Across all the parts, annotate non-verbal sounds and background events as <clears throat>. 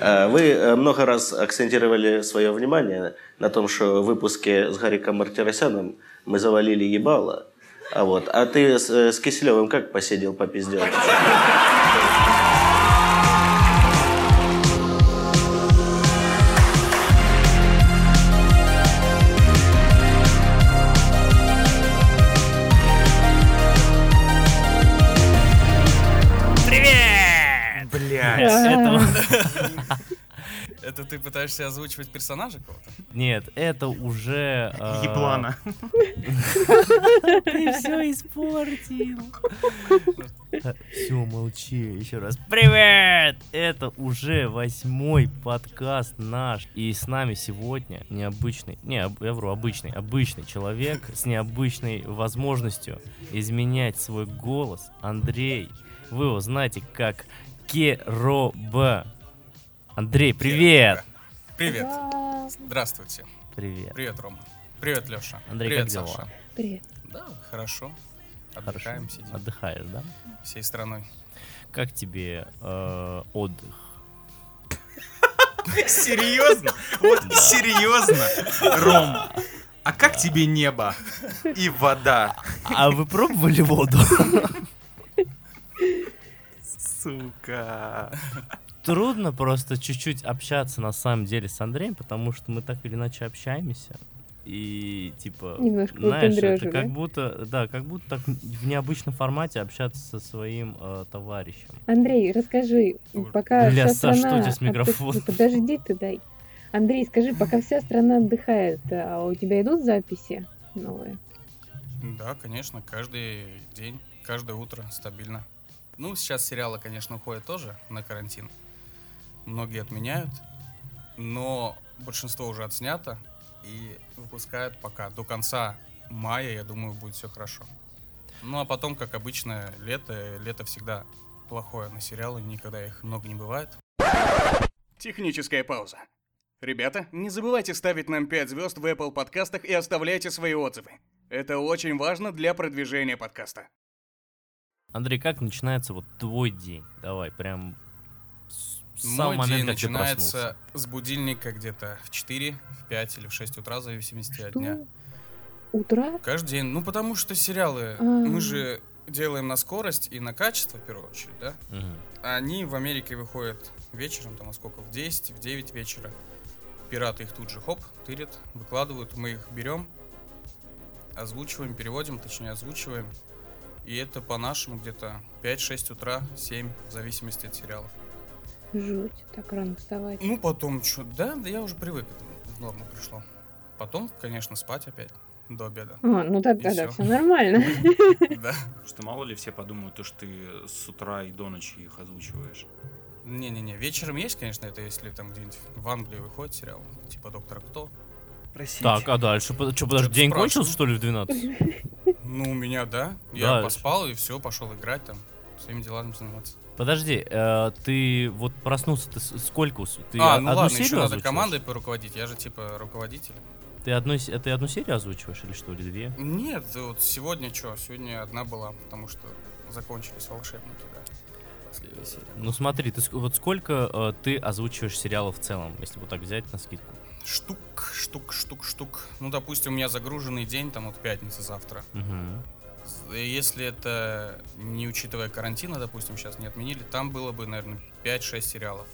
Э, вы э, много раз акцентировали свое внимание на том, что в выпуске с Гариком Мартиросяном мы завалили ебало. А, вот. а ты с, э, с Киселевым как посидел, попиздел? Это ты пытаешься озвучивать персонажа кого-то? Нет, это уже... э, Еблана. Ты все испортил. Все, молчи, еще раз. Привет! Это уже восьмой подкаст наш. И с нами сегодня необычный, не, я вру, обычный, обычный человек с необычной возможностью изменять свой голос. Андрей, вы его знаете как Кероба. Андрей, привет! Привет. Здравствуйте. Привет. Привет, Рома. Привет, Леша. Андрей, привет, как дела? Саша. Привет. Да, хорошо. Отдыхаем, Хорошо. сидим. Отдыхаешь, да? Всей страной. Как тебе э, отдых? <laughs> Серьезно? Вот серьезно, Ром. А как тебе небо и вода? А вы пробовали воду? Сука. Трудно просто чуть-чуть общаться на самом деле с Андреем, потому что мы так или иначе общаемся. И типа, Немножко знаешь, это как будто, да, как будто так в необычном формате общаться со своим э, товарищем. Андрей, расскажи, пока бля, вся Саш, что страна... тебя с отдых- микрофоном? Ну, Подожди ты, дай. Андрей, скажи, пока вся страна отдыхает, а у тебя идут записи новые? Да, конечно, каждый день, каждое утро стабильно. Ну, сейчас сериалы, конечно, уходят тоже на карантин. Многие отменяют, но большинство уже отснято и выпускают пока. До конца мая, я думаю, будет все хорошо. Ну, а потом, как обычно, лето. Лето всегда плохое на сериалы, никогда их много не бывает. Техническая пауза. Ребята, не забывайте ставить нам 5 звезд в Apple подкастах и оставляйте свои отзывы. Это очень важно для продвижения подкаста. Андрей, как начинается вот твой день? Давай, прям с Мой самого момента, день как ты начинается с будильника где-то в 4, в 5 или в 6 утра, в зависимости от дня. Что? Утро? Каждый день. Ну, потому что сериалы, А. мы же делаем на скорость и на качество, в первую очередь, да? Мгм. Они в Америке выходят вечером, там, а сколько, в 10, в 9 вечера. Пираты их тут же, хоп, тырят, выкладывают, мы их берем, озвучиваем, переводим, точнее, озвучиваем. И это по-нашему где-то 5-6 утра, 7, в зависимости от сериалов. Жуть, так рано вставать. Ну, потом что, да, да я уже привык, это в норму пришло. Потом, конечно, спать опять до обеда. А, ну тогда всё. все нормально. <laughs> Да. Что мало ли все подумают, то, что ты с утра и до ночи их озвучиваешь. Не-не-не, вечером есть, конечно, это если там где-нибудь в Англии выходит сериал, типа Доктора Кто. Простите. Так, а дальше? Что, подожди, день спрашиваю. кончился, что ли, в 12? Ну, у меня, да. Я поспал и все, пошел играть там, своими делами заниматься. Подожди, э, ты вот проснулся, ты сколько? Ты а, ну одну ладно, еще серию надо озвучиваешь? командой поруководить, я же типа руководитель. Ты одну, ты одну серию озвучиваешь или что, или две? Нет, вот сегодня что, сегодня одна была, потому что закончились волшебники, да. Последняя серия. Ну смотри, ты вот сколько э, ты озвучиваешь сериалов в целом, если вот так взять на скидку? Штук, штук, штук, штук. Ну, допустим, у меня загруженный день, там вот пятница завтра. Мгм. З- Если это не учитывая карантина, допустим, сейчас не отменили, там было бы, наверное, 5-6 сериалов.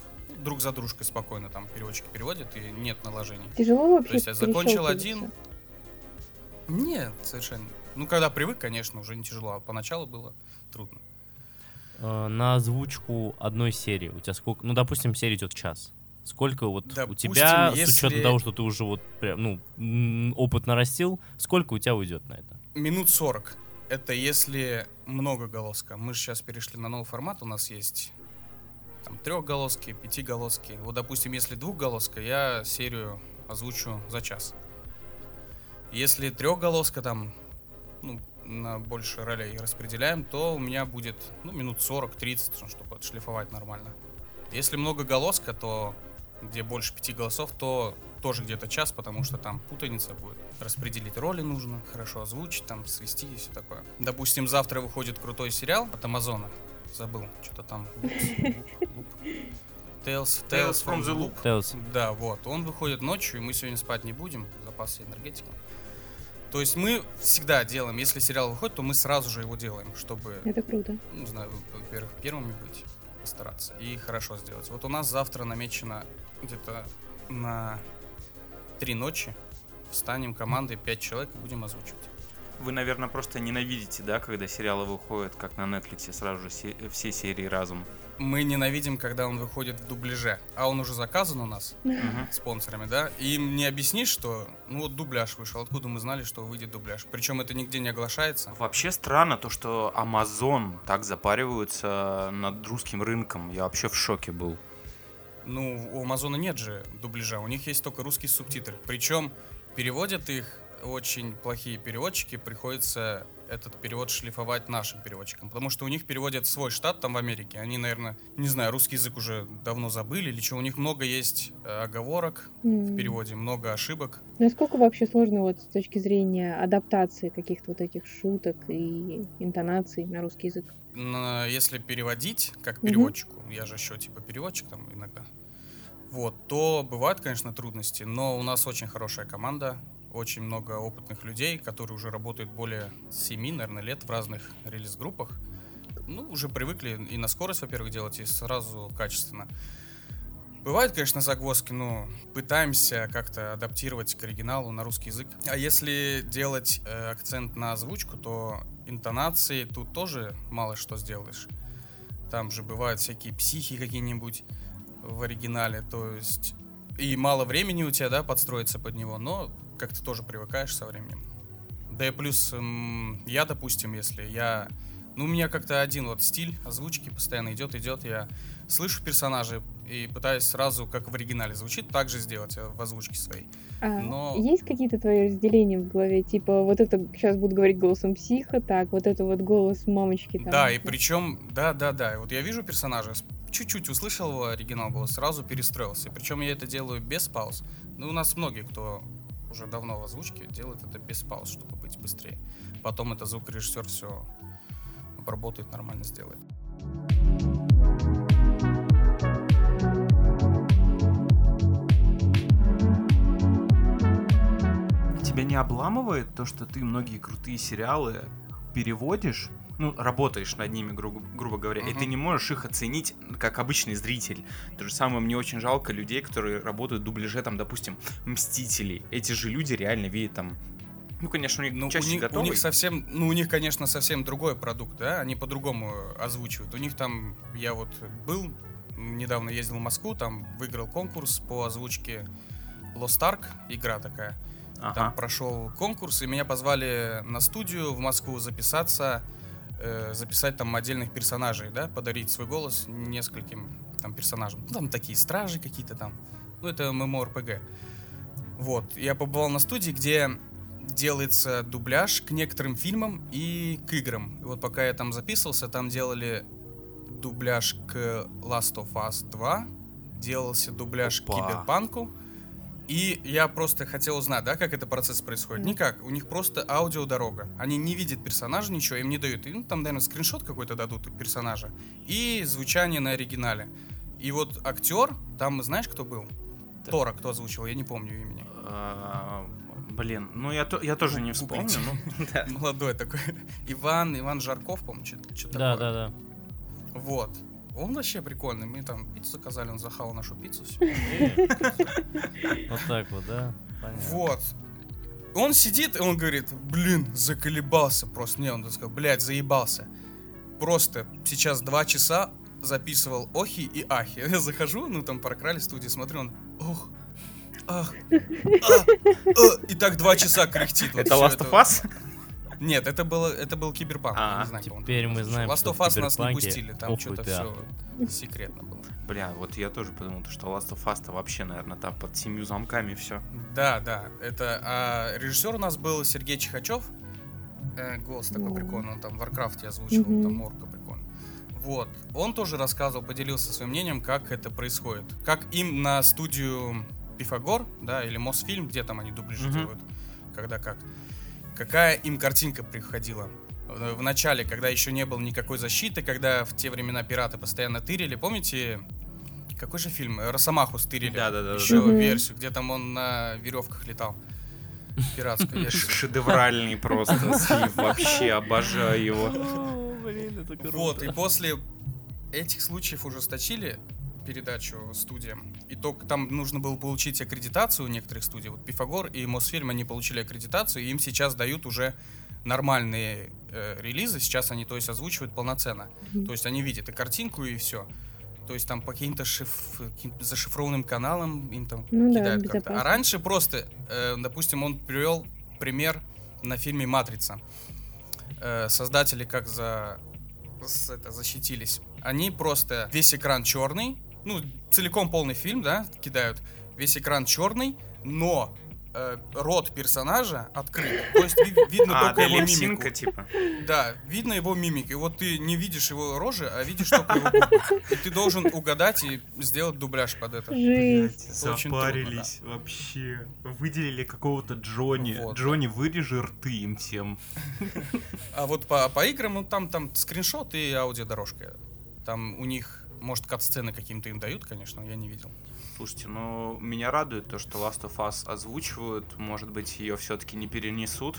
Друг за дружкой спокойно там переводчики переводят, и нет наложений. Тяжело вообще То есть я закончил один. Нет, совершенно. Ну, когда привык, конечно, уже не тяжело, а поначалу было трудно. Э, на озвучку одной серии у тебя сколько? Ну, допустим, серия идет час. Сколько вот у Допустим, тебя, с если- учетом того, что ты уже вот прям, ну, опыт нарастил, сколько у тебя уйдет на это? Минут 40. Это если многоголоска. Мы же сейчас перешли на новый формат, у нас есть там трехголоски, пятиголоски. Вот, допустим, если двухголоска, я серию озвучу за час. Если трехголоска там, ну, на больше ролей распределяем, то у меня будет, ну, минут 40-30, ну, чтобы отшлифовать нормально. Если многоголоска, то где больше пяти голосов, то тоже где-то час, потому что там путаница будет. Распределить роли нужно, хорошо озвучить, там свести и все такое. Допустим, завтра выходит крутой сериал от Амазона. Забыл, что-то там. Tales, Tales from the Loop. Tales. Да, вот. Он выходит ночью, и мы сегодня спать не будем, запасы энергетиком. То есть мы всегда делаем, если сериал выходит, то мы сразу же его делаем, чтобы, Это круто. ну, не знаю, во-первых, первыми быть, постараться и хорошо сделать. Вот у нас завтра намечено где-то на три ночи. Встанем командой 5 человек и будем озвучивать. Вы, наверное, просто ненавидите, да, когда сериалы выходят, как на Netflix, сразу же се- все серии разом. Мы ненавидим, когда он выходит в дубляже, а он уже заказан у нас Мгм. спонсорами, да, и им не объяснишь, что, ну вот дубляж вышел, откуда мы знали, что выйдет дубляж. Причем это нигде не оглашается. Вообще странно то, что Amazon так запариваются над русским рынком. Я вообще в шоке был. Ну, у Амазона нет же дубляжа, у них есть только русские субтитры. Причем переводят их очень плохие переводчики, приходится этот перевод шлифовать нашим переводчикам. Потому что у них переводят свой штат там в Америке. Они, наверное, не знаю, русский язык уже давно забыли или что. У них много есть э, оговорок в переводе, много ошибок. Насколько вообще сложно вот с точки зрения адаптации каких-то вот этих шуток и интонаций на русский язык? Если переводить как переводчику, я же еще типа переводчик там иногда, вот, то бывают, конечно, трудности, но у нас очень хорошая команда, очень много опытных людей, которые уже работают более 7, наверное, лет в разных релиз-группах. Ну, уже привыкли и на скорость, во-первых, делать, и сразу качественно. Бывают, конечно, загвоздки, но пытаемся как-то адаптировать к оригиналу на русский язык. А если делать э, акцент на озвучку, то интонации тут тоже мало что сделаешь. Там же бывают всякие психи какие-нибудь в оригинале, то есть и мало времени у тебя, да, подстроиться под него, но как-то тоже привыкаешь со временем. Да и плюс м, я, допустим, если я... Ну, у меня как-то один вот стиль озвучки постоянно идет, идет, я слышу персонажей и пытаюсь сразу, как в оригинале звучит, так же сделать э, в озвучке своей. А Но- есть какие-то твои разделения в голове? Типа, вот это сейчас буду говорить голосом психа, так, вот это вот голос мамочки там. Да, и причем, да, да, да. и Вот я вижу персонажа, чуть-чуть услышал его оригинал голос, сразу перестроился. Причем я это делаю без пауз. Ну, у нас многие, кто уже давно в озвучке, делает это без пауз, чтобы быть быстрее. Потом это звукорежиссер все обработает, нормально сделает. Тебя не обламывает то, что ты многие крутые сериалы переводишь, ну, работаешь над ними, грубо, грубо говоря, и Мгм. ты не можешь их оценить как обычный зритель. То же самое, мне очень жалко людей, которые работают в дубляже, там, допустим, Мстителей. Эти же люди реально видят там... Ну, конечно, у них Ну, у части них, у них совсем, ну, у них, конечно, совсем другой продукт, да, они по-другому озвучивают. У них там, я вот был, недавно ездил в Москву, там выиграл конкурс по озвучке Lost Ark, игра такая. Там Ага. прошел конкурс, и меня позвали на студию в Москву записаться, э, записать там отдельных персонажей, да, подарить свой голос нескольким там персонажам. Ну, там такие стражи какие-то там. Ну, это MMORPG. Вот, я побывал на студии, где делается дубляж к некоторым фильмам и к играм. И вот пока я там записывался, там делали дубляж к Last of Us 2, делался дубляж к Опа. Киберпанку, и я просто хотел узнать, да, как этот процесс происходит. Никак, у них просто аудиодорога. Они не видят персонажа, ничего, им не дают. И, ну, там, наверное, скриншот какой-то дадут персонажа. И звучание на оригинале. И вот актер, там, знаешь, кто был? Да. Тора, кто озвучил, я не помню имени. А, Блин, ну я, то- я тоже не вспомню. Ну, <laughs> да. Молодой такой. Иван, Иван Жарков, по-моему, что-то Да, да, да. Вот. Он вообще прикольный. Мы там пиццу заказали, он захавал нашу пиццу. <laughs> Вот так вот, да? Вот. Он сидит, и он говорит, блин, заколебался просто. Не, он сказал, блядь, заебался. Просто сейчас два часа записывал охи и ахи. <laughs> Я захожу, ну там прокрали студии, смотрю, он ох, ах, а, а, и так два часа кряхтит. вот Это Last of Us? Нет, это было, это был Киберпанк. я А, не знаю, Теперь мы знаем, Last of Us нас не пустили, там что-то все секретно было. Бля, вот я тоже подумал, что Last of Us-то вообще, наверное, там под семью замками все. Да, да, это а, режиссер у нас был Сергей Чихачев. Э, голос такой прикольный, он там в Варкрафте озвучивал, Мгм. там Морка прикольно. Вот, он тоже рассказывал, поделился своим мнением, как это происходит. Как им на студию Пифагор, да, или Мосфильм, где там они дубляжи делают, когда как. Какая им картинка приходила. В начале, когда еще не было никакой защиты, когда в те времена пираты постоянно тырили, помните, Какой же фильм? Росомаху стырили. Да-да-да. Еще Мгм. версию, где там он на веревках летал. Пиратскую. Шедевральный просто вообще обожаю его. Вот, и после этих случаев ужесточили передачу студиям. И только там нужно было получить аккредитацию у некоторых студий. Вот Пифагор и Мосфильм, они получили аккредитацию, и им сейчас дают уже нормальные э, релизы. Сейчас они, то есть, озвучивают полноценно. Мгм. То есть они видят и картинку, и все. То есть там по каким-то шиф- каким-то зашифрованным каналам им там Ну да, кидают как-то. безопасно. А раньше просто, э, допустим, он привел пример на фильме «Матрица». Э, создатели как за это, защитились. Они просто весь экран черный, ну, целиком полный фильм, да, кидают. Весь экран черный, но э, рот персонажа открыт. То есть ви- видно А, только да, его мимику. типа. Да, видно его мимик. И вот ты не видишь его рожи, а видишь только его губы. И ты должен угадать и сделать дубляж под это. Жесть. Очень трудно, запарились вообще. Выделили какого-то Джонни. Вот, Джонни, вырежи рты им всем. А вот по, по играм, ну там, там скриншот и аудиодорожка. Там у них, может, кат-сцены каким-то им дают, конечно, я не видел. Слушайте, ну меня радует то, что Last of Us озвучивают. Может быть, ее все-таки не перенесут.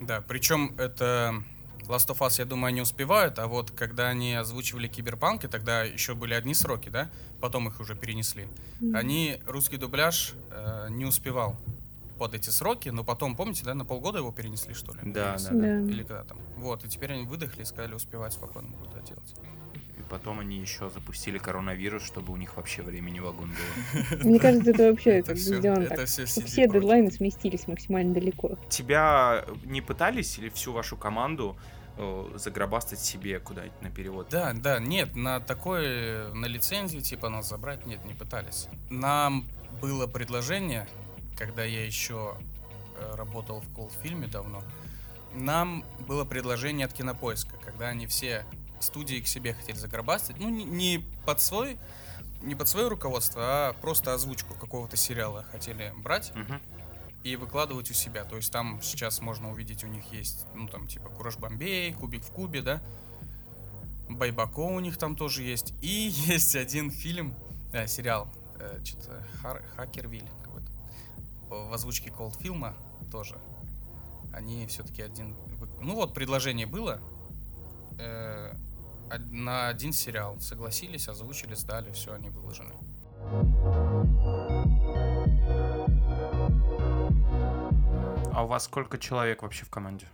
Да, причем это Last of Us, я думаю, они успевают, а вот когда они озвучивали Киберпанк, и тогда еще были одни сроки, да, потом их уже перенесли, Мгм. они русский дубляж э, не успевал под эти сроки, но потом, помните, да, на полгода его перенесли, что ли? Да, да, да. Да. Или когда там. Вот, и теперь они выдохли и сказали, успевать спокойно могут это делать. И потом они еще запустили коронавирус, чтобы у них вообще времени вагон было. <laughs> Мне кажется, это вообще Это как бы сделано так, всё что CD все дедлайны сместились максимально далеко. Тебя не пытались или всю вашу команду э, загробастать себе куда-нибудь на перевод? Да, да, нет, на такое, на лицензию, типа, нас забрать, нет, не пытались. Нам было предложение, когда я еще э, работал в Колд-фильме давно, нам было предложение от Кинопоиска, когда они все студии к себе хотели загробастать, ну, не, не под свой, не под свое руководство, а просто озвучку какого-то сериала хотели брать Мгм. и выкладывать у себя. То есть там сейчас можно увидеть, у них есть, ну там типа Кураж Бомбей, Кубик в Кубе, да. Байбако у них там тоже есть. И <laughs> есть один фильм, э, сериал, э, что-то Хар- Хакервиль какой-то. В озвучке Cold фильма тоже. Они все-таки один... Ну вот, предложение было э, на один сериал. Согласились, озвучили, сдали, все, они выложены. А у вас сколько человек вообще в команде?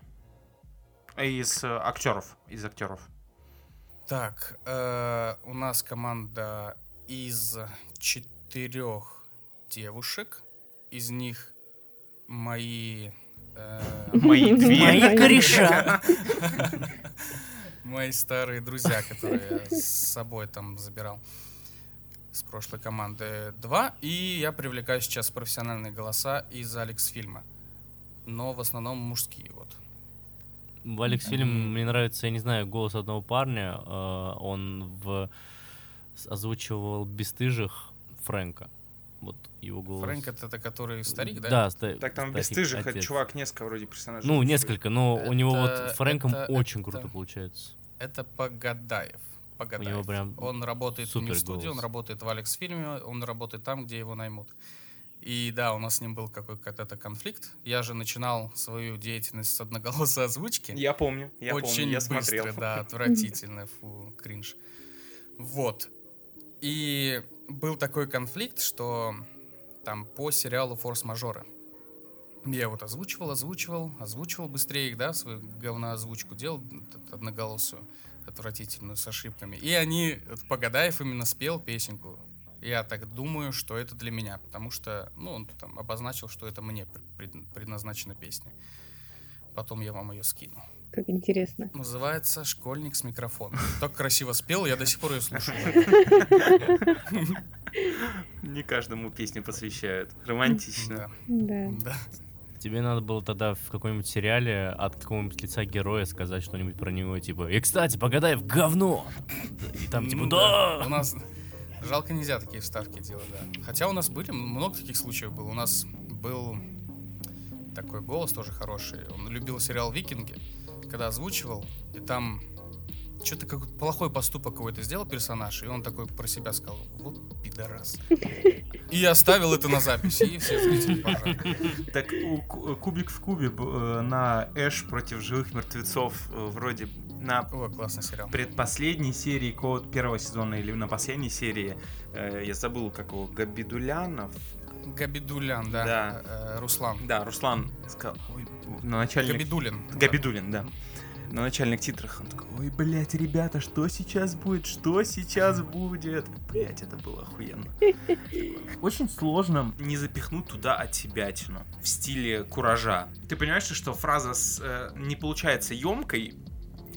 Э, Из э, актеров, из актеров. Так, э, у нас команда из четырех девушек. Из них мои... э, Мои <laughs> две. Мои кореша. <laughs> Мои старые друзья, которые я с собой там забирал с прошлой команды. Два. И я привлекаю сейчас профессиональные голоса из Алекс фильма. Но в основном мужские вот. В Алекс фильм мне нравится, я не знаю, голос одного парня. э, Он в озвучивал бесстыжих Фрэнка. Вот его голос. Фрэнк это, это который старик, да? Да, ста- Так там старик, бесстыжих, это отец. чувак несколько вроде персонажей. Ну, несколько, но у него вот Это- с Фрэнком это- очень это- круто получается. Это Погадаев. Погадаев. У него прям Он работает не в студии, он голос. работает в Алекс фильме, он работает там, где его наймут. И да, у нас с ним был какой- какой-то конфликт. Я же начинал свою деятельность с одноголосой озвучки. Я помню, я Очень помню, я быстро, смотрел. да, отвратительно, фу, кринж. Вот. И был такой конфликт, что там по сериалу «Форс-мажоры». Я вот озвучивал, озвучивал, озвучивал быстрее их, да, свою говноозвучку делал одноголосую, отвратительную, с ошибками. И они, Погадаев именно спел песенку. Я так думаю, что это для меня, потому что, ну, он там обозначил, что это мне пред- предназначена песня. Потом я вам ее скину. Как интересно. Называется «Школьник с микрофоном». Так красиво спел, я до сих пор ее слушаю. Не каждому песню посвящают. Романтично. Да. Тебе надо было тогда в каком-нибудь сериале от какого-нибудь лица героя сказать что-нибудь про него, типа, и, кстати, Погадаев говно! И там, типа, да! У нас жалко нельзя такие вставки делать, да. Хотя у нас были много таких случаев было. У нас был такой голос тоже хороший. Он любил сериал «Викинги», когда озвучивал, и там что-то как плохой поступок какой-то сделал персонаж, и он такой про себя сказал, вот пидорас. И оставил это на записи, и все зрители поржали. Так у Ку- Кубик в кубе э, на Эш против живых мертвецов э, вроде на О, классный сериал. предпоследней серии какого первого сезона или на последней серии, э, я забыл, как его, Габидулянов? Габидулян, да. Да. Руслан. Да, Руслан сказал, ой, на начальных... Габидулин. Габидулин, да. На начальных титрах он такой, ой, блядь, ребята, что сейчас будет? Что сейчас будет? Блять, это было охуенно. <laughs> Очень сложно не запихнуть туда отсебятину в стиле куража. Ты понимаешь, что фраза с, э, не получается емкой,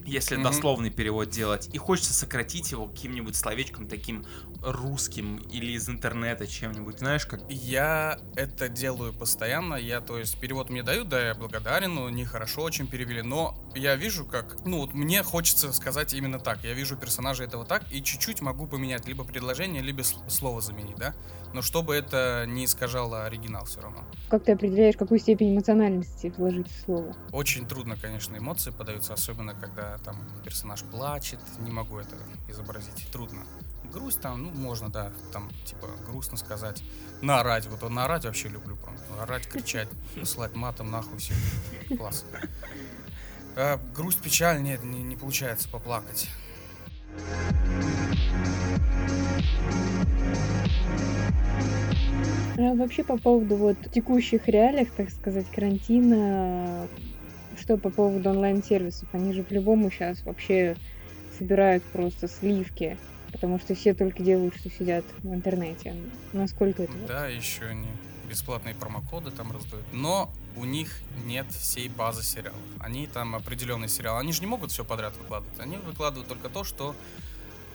если Мгм. дословный перевод делать, и хочется сократить его каким-нибудь словечком таким русским или из интернета чем-нибудь, знаешь, как Я это делаю постоянно. Я, то есть, перевод мне дают, да, я благодарен, но нехорошо очень перевели. Но я вижу, как, ну, вот мне хочется сказать именно так. Я вижу персонажа этого так, и чуть-чуть могу поменять либо предложение, либо слово заменить, да. Но чтобы это не искажало оригинал все равно. Как ты определяешь, какую степень эмоциональности вложить в слово? Очень трудно, конечно, эмоции подаются, особенно когда там персонаж плачет. Не могу это изобразить. Трудно. Грусть там, ну, можно, да, там, типа, грустно сказать. Наорать, вот он наорать вообще люблю прям. Орать, кричать, посылать матом нахуй все. Класс. А, грусть, печаль, нет, не, не получается поплакать. А вообще по поводу вот текущих реалиях, так сказать, карантина, что по поводу онлайн-сервисов? Они же по-любому сейчас вообще собирают просто сливки, потому что все только делают, что сидят в интернете. Насколько это? Да, еще они бесплатные промокоды там раздают. Но у них нет всей базы сериалов. Они там определенный сериал. Они же не могут все подряд выкладывать. Они выкладывают только то, что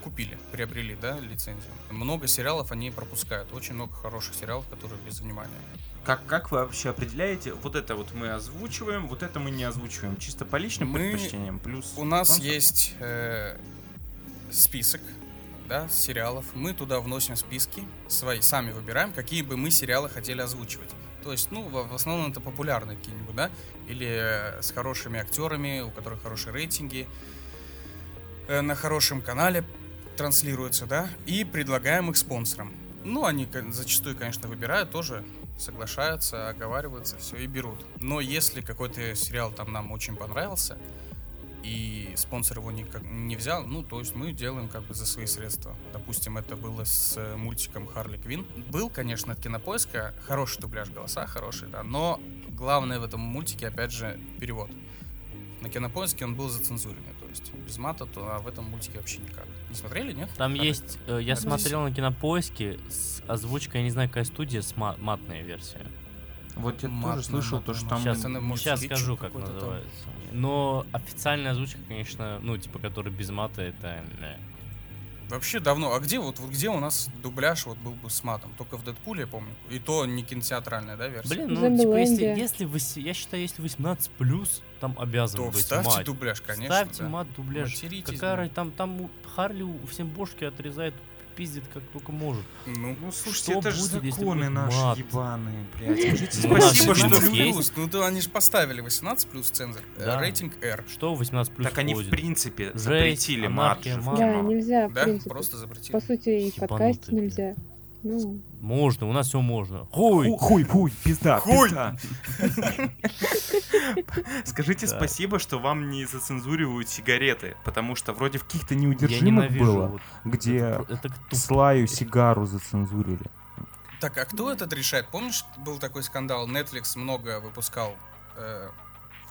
купили, приобрели, да, лицензию. Много сериалов они пропускают. Очень много хороших сериалов, которые без внимания. Как, как вы вообще определяете, вот это вот мы озвучиваем, вот это мы не озвучиваем, чисто по личным Мы- предпочтениям, плюс... У нас спонсор? есть э, список, да, сериалов. Мы туда вносим списки свои, сами выбираем, какие бы мы сериалы хотели озвучивать. То есть, ну, в, основном это популярные какие-нибудь, да, или э, с хорошими актерами, у которых хорошие рейтинги, э, на хорошем канале транслируются, да, и предлагаем их спонсорам. Ну, они зачастую, конечно, выбирают тоже, соглашаются, оговариваются, все и берут. Но если какой-то сериал там нам очень понравился, и спонсор его никак не взял, ну, то есть мы делаем как бы за свои средства. Допустим, это было с э, мультиком Харли Квин. Был, конечно, от Кинопоиска хороший дубляж, голоса хорошие, да, но главное в этом мультике, опять же, перевод. На Кинопоиске он был зацензуренный, то есть без мата, то а в этом мультике вообще никак. Не смотрели, нет? Там Харли? есть, э, я Это смотрел на кинопоиске с озвучкой, я не знаю, какая студия, с ма- матная версия. Вот я Матно, тоже слышал, то, что там... Сейчас, сейчас скажу, как какой-то там. называется. Но официальная озвучка, конечно, ну, типа, которая без мата, это... э, Вообще давно. А где вот, вот где у нас дубляж вот был бы с матом? Только в Дэдпуле, я помню. И то не кинотеатральная, да, версия? Блин, ну, типа, если, если я считаю, если 18 плюс, там обязан то быть вставьте мат. дубляж, конечно. Ставьте да. мат дубляж. Материтесь, Какая да. там, там Харли у- всем бошки отрезает, пиздит как только может. Ну, Ну, слушайте, Что это же будет, если законы наши мат? ебаные, блядь. Скажите Ну, спасибо, же что... плюс. Ну, да, они же поставили 18 плюс цензор. Э, Да. Рейтинг R. Что 18 плюс Так они в принципе запретили мат же мат. Да, нельзя, в Да? принципе. Просто запретили. По сути, и в Ебанутые, подкасте блин. нельзя. Ну, Можно, у нас все можно. Хуй! Ху- Хуй, хуй, пизда, Хуй! пизда. <laughs> Скажите Да. спасибо, что вам не зацензуривают сигареты, потому что вроде в каких-то неудержимых было, вот где это, это. Слаю сигару зацензурили. Так, а кто этот решает? Помнишь, был такой скандал? Netflix много выпускал э,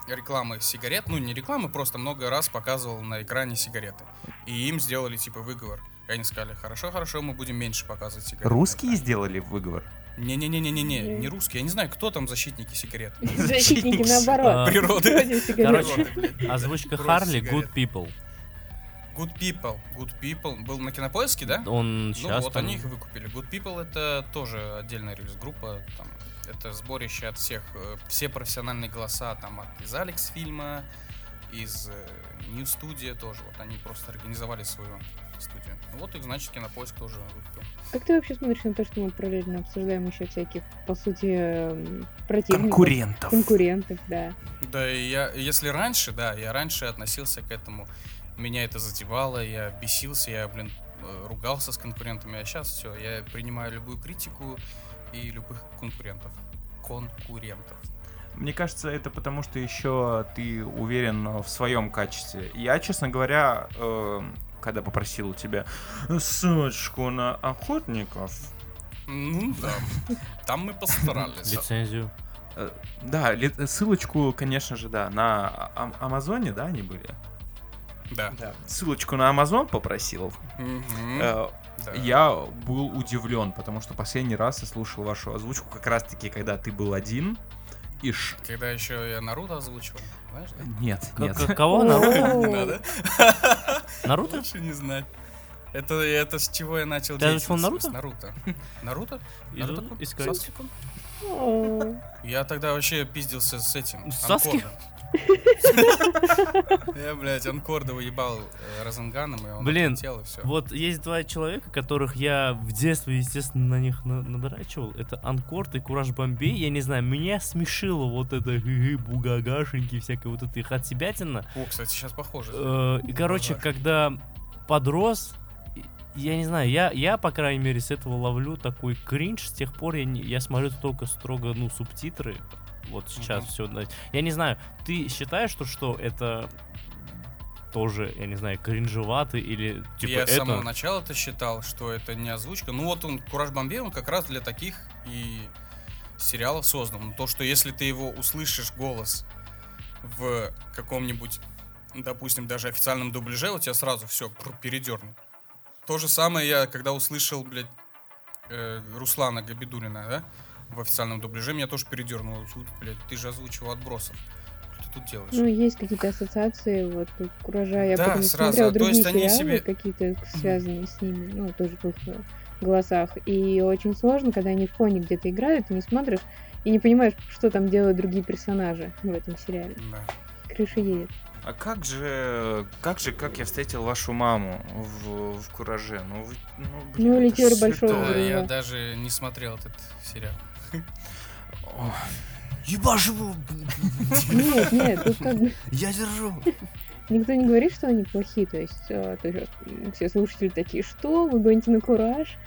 рекламы сигарет. Ну, не рекламы, просто много раз показывал на экране сигареты. И им сделали, типа, выговор. И они сказали, хорошо, хорошо, мы будем меньше показывать сигареты. на Русские экране». сделали выговор? Не-не-не-не-не, Мгм. не русские. Я не знаю, кто там защитники сигарет. <laughs> защитники Защитник наоборот. А, Природы. Сигарет. Короче. Озвучка Харли сигарет. Good People. Good People. Good People. Был на кинопоиске, да? Он Ну сейчас вот там... они их выкупили. Good People это тоже отдельная релиз-группа. Там, это сборище от всех, э, все профессиональные голоса там от, из Алекс фильма, из э, New Studio тоже. Вот они просто организовали свою студию. Ну Вот их, значит, кинопоиск тоже выкупил. Как ты вообще смотришь на то, что мы параллельно обсуждаем еще всяких, по сути, эм, противников? Конкурентов. Конкурентов, да. Да, и я, если раньше, да, я раньше относился к этому меня это задевало, я бесился, я, блин, э, ругался с конкурентами, а сейчас все, я принимаю любую критику и любых конкурентов. Конкурентов. Мне кажется, это потому, что еще ты уверен в своем качестве. Я, честно говоря, э, когда попросил у тебя ссылочку на охотников, Ну да, там мы постарались. Лицензию. э, да, ли- ссылочку, конечно же, да, на Ам- Амазоне, да, они были? Да. Да. Ссылочку на Амазон попросил. Мгм. Э, Да. Я был удивлен, потому что последний раз я слушал вашу озвучку как раз-таки, когда ты был один. И ш... Когда еще я Наруто озвучивал, знаешь, да? Нет, нет. Кого? <laughs> Наруто? Наруто? Лучше не знать. Это, это с чего я начал Ты деятельность? Наруто? С Наруто. Наруто? <laughs> Иду Наруто-кун? искать. Я тогда вообще пиздился с этим. С Саски? <laughs> Я, блядь, Анкорда уебал э, Розенганом, и он Блин, и все. Вот есть два человека, которых я в детстве, естественно, на них на- надрачивал. Это Анкорд и Кураж Бомбей. Я не знаю, меня смешило вот это бугагашеньки, всякое вот это их отсебятина. О, кстати, сейчас похоже. Э, И, короче, когда подрос, я не знаю, я, я, по крайней мере, с этого ловлю такой кринж. С тех пор я, не- я смотрю только строго, ну, субтитры. Вот сейчас Мгм. все. Я не знаю, ты считаешь, что, что это тоже, я не знаю, кринжевато или типа я с это... самого начала то считал, что это не озвучка. Ну вот он, Кураж Бомбей, он как раз для таких и сериалов создан. Ну, То, что если ты его услышишь голос в каком-нибудь, допустим, даже официальном дубляже, у тебя сразу все передернет. То же самое я, когда услышал, блядь, э, Руслана Габидулина, да, в официальном дубляже, меня тоже передернуло. Блядь, ты же озвучивал отбросов. Что ты тут делаешь? Ну, есть какие-то ассоциации, вот, у Куража, я Да, потом сразу. смотрела То другие есть они сериалы, себе- какие-то связанные с ними, ну, тоже в их э, голосах, и очень сложно, когда они в фоне где-то играют, ты не смотришь, и не понимаешь, что там делают другие персонажи в этом сериале. Да. Крыша едет. А как же, как же, как я встретил вашу маму в, в Кураже? Ну, вы, ну, блин, Ну, или теория большого я даже не смотрел этот сериал. Ох, Ебашь его! Нет, нет, тут как бы Я держу! никто не говорит, что они плохие, то есть, э, то есть м, все слушатели такие, что, вы гоните на Кураж?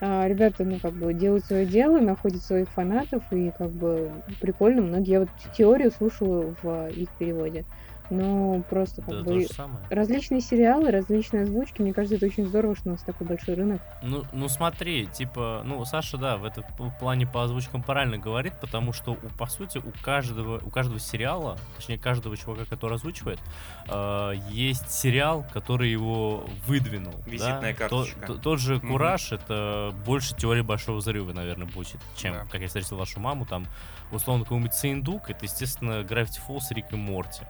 А, ребята, ну, как бы, делают свое дело, находят своих фанатов, и, как бы, прикольно. Многие, я вот теорию слушала в их переводе. Но просто, как Да, бы, то же самое. различные сериалы, различные озвучки. Мне кажется, это очень здорово, что у нас такой большой рынок. Ну, ну смотри, типа, ну, Саша, да, в этом плане по озвучкам правильно говорит, потому что, у, по сути, у каждого, у каждого сериала, точнее, каждого чувака, который озвучивает, э, есть сериал, который его выдвинул. да. Визитная То- карточка. то- тот же. Кураж, это больше теории большого взрыва, наверное, будет, чем, Да. как я встретил вашу маму, там, условно, какой-нибудь Синдук, это, естественно, Gravity Falls, Рик и Морти.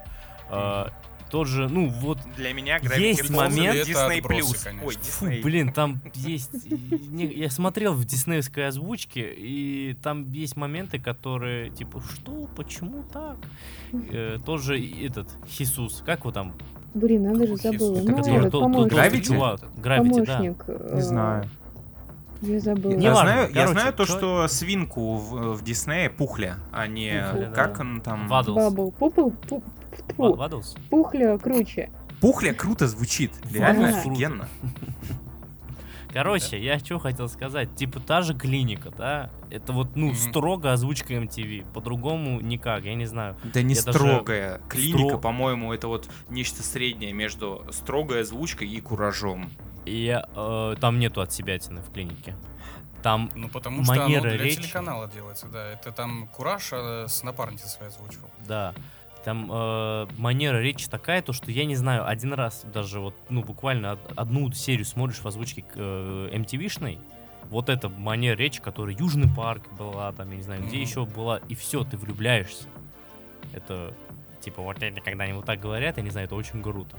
Э, Тот же, ну, вот Для меня Есть Gravity Falls момент- Disney+. конечно. Ой, Фу, блин, там есть... не- Я смотрел в диснеевской озвучке, и там есть моменты, которые, типа, что, почему так? Э, Тот же этот, Хисус, как его там? Блин, надо же забыла. Ну, Который этот тот- тот- помощник. да. Помощник. э, Не знаю. Я забыла. Не Я важно, знаю, я короче, знаю то, что свинку в, в Диснее пухля, а не Пухля, как да. он там. Бабл. Пупл. пу- Ва- тьфу, Вадлс? Пухля круче. Пухля круто звучит, реально Да. офигенно. Короче, я что хотел сказать. Типа та же клиника, да? Это вот, ну, Мгм. строго озвучка MTV. По-другому никак, я не знаю. Да не Я даже- строгая. Клиника, Стро- по-моему, это вот нечто среднее между строгой озвучкой и куражом. И э, там нету от себятины в клинике. Там Ну, потому что оно Манера для речи. телеканала делается, да. Это там Кураж а, с напарницей своей озвучивал. Да. Там э, манера речи такая, то что я не знаю, один раз даже вот, ну, буквально од- одну серию смотришь в озвучке э, MTV-шной, вот эта манера речи, которая Южный парк была, там, я не знаю, где Мгм. еще была, и все, ты влюбляешься. Это, типа, вот это, когда они вот так говорят, я не знаю, это очень круто.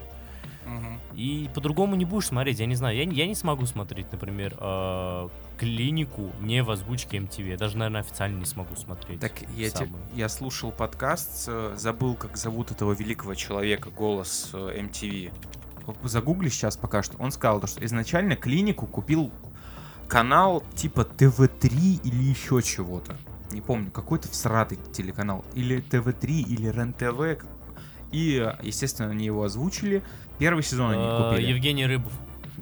И по-другому не будешь смотреть, я не знаю, я, не- я не смогу смотреть, например, э, клинику не в озвучке MTV, я даже, наверное, официально не смогу смотреть. Так я, те- я слушал подкаст, э, забыл, как зовут этого великого человека, голос э, MTV. Загугли сейчас пока что. Он сказал, то, что изначально клинику купил канал типа ТВ3 или еще чего-то. Не помню, какой-то всратый телеканал. Или ТВ3, или РЕН-ТВ. И, естественно, они его озвучили. Первый сезон они Э, купили. Евгений Рыбов.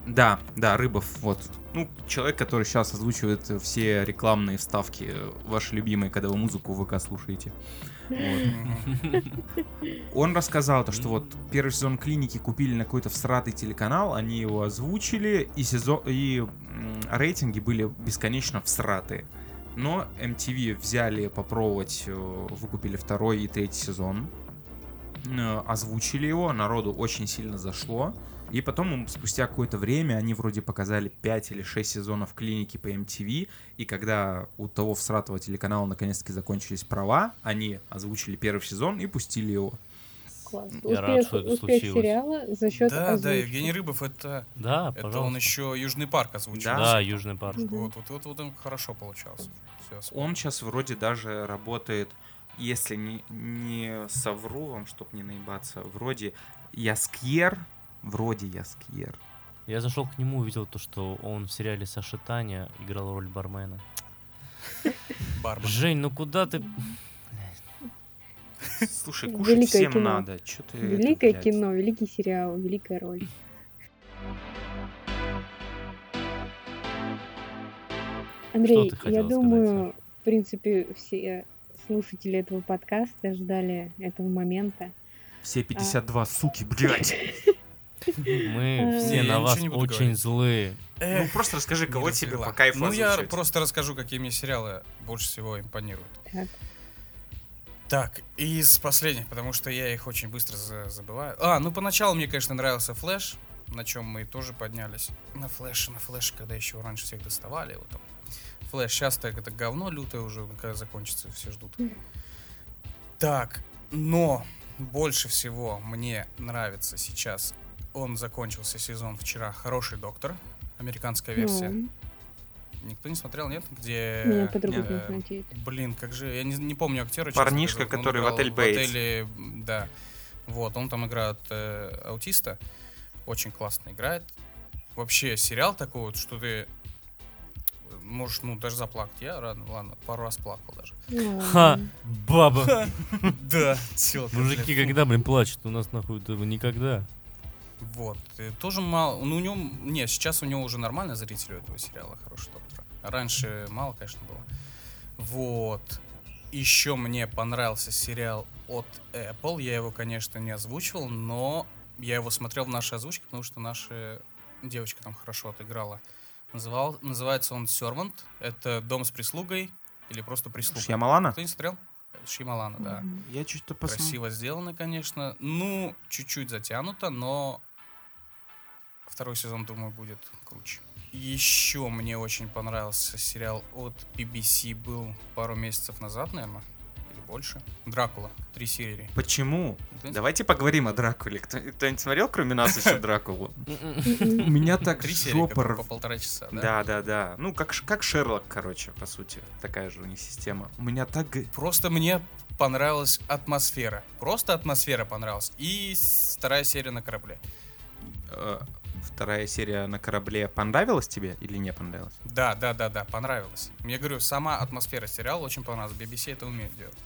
Да, да, Рыбов, вот. Ну, человек, который сейчас озвучивает все рекламные вставки, э, ваши любимые, когда вы музыку в ВК слушаете. Вот. <laughs> Он рассказал то, что вот первый сезон клиники купили на какой-то всратый телеканал, они его озвучили, и, сезон, и рейтинги были бесконечно всратые. Но MTV взяли попробовать, э, выкупили второй и третий сезон, озвучили его, народу очень сильно зашло. И потом, спустя какое-то время, они вроде показали 5 или 6 сезонов клиники по MTV, и когда у того всратого телеканала наконец-таки закончились права, они озвучили первый сезон и пустили его. Класс. Я рад, Успех, что это успех случилось. сериала за счет Да, да, озвучки. Евгений Рыбов это, Да, это пожалуйста. он еще Южный парк озвучил. Да? Да, Южный парк. Вот, вот, вот, вот он хорошо получался. Всё, Он сейчас вроде даже работает, если не, не совру вам, чтоб не наебаться, вроде Яскьер, вроде Яскьер. Я зашел к нему и увидел то, что он в сериале Саши Таня играл роль бармена. Бармен. Жень, ну куда ты... Слушай, кушать Великое всем кино. надо. Чё ты это, Великое блядь? кино, великий сериал, великая роль. Андрей, я хотела сказать, думаю, в принципе, все слушатели этого подкаста ждали этого момента. Все 52 суки, блядь. <laughs> Мы Э, все на вас очень злые. Ну просто расскажи, кого тебе по кайфу Ну, я просто расскажу, какие мне сериалы больше всего импонируют. Так. Из последних, потому что я их очень быстро за- забываю. А, ну поначалу мне, конечно, нравился Флэш, на чем мы тоже поднялись. На Flash, на Flash, когда еще раньше всех доставали. Вот там. Flash, сейчас так это говно лютое уже, когда закончится, все ждут. Так, но больше всего мне нравится сейчас. Он закончился сезон вчера. Хороший доктор. Американская версия. Ну, Никто не смотрел, нет? Где... подруга э, знакомит. Блин, как же, я не, не помню актера. честно Парнишка, скажу, но он который в «Отель в Бейтс». отеле, м, да. Вот, он там играет э, аутиста. Очень классно играет. Вообще, сериал такой вот, что ты э, можешь, ну, даже заплакать. Я рад, ладно, пару раз плакал даже. Ха, баба. Да, тёлка, Мужики когда, блин, плачут? У нас нахуй этого никогда. Вот. И тоже мало. Ну, у него. Не, сейчас у него уже нормально зрители у этого сериала хороший доктор. Раньше мало, конечно, было. Вот. Еще мне понравился сериал от Apple. Я его, конечно, не озвучивал, но я его смотрел в нашей озвучке, потому что наша девочка там хорошо отыграла. Называл, называется он Servant. Это дом с прислугой или просто прислуга. Шьямалана? Кто не смотрел? Шималана, да. Я что-то посмотрел. Красиво сделано, конечно. Ну, чуть-чуть затянуто, но второй сезон, думаю, будет круче. Еще мне очень понравился сериал от BBC, был пару месяцев назад, наверное, больше. Дракула, три серии. Почему? Никто не Давайте поговорим о Дракуле. Кто- Кто-нибудь смотрел, кроме нас, еще <laughs> Дракулу? У М-м. меня так Три серии, жопа по полтора часа, да? Да, да, да. Ну, как, как Шерлок, короче, по сути. Такая же у них система. У меня так... Просто мне понравилась атмосфера. Просто атмосфера понравилась. И вторая серия на корабле. э, Вторая серия на корабле понравилась тебе или не понравилась? Да, да, да, да, понравилась. Мне говорю, сама атмосфера сериала очень понравилась. BBC это умеет делать.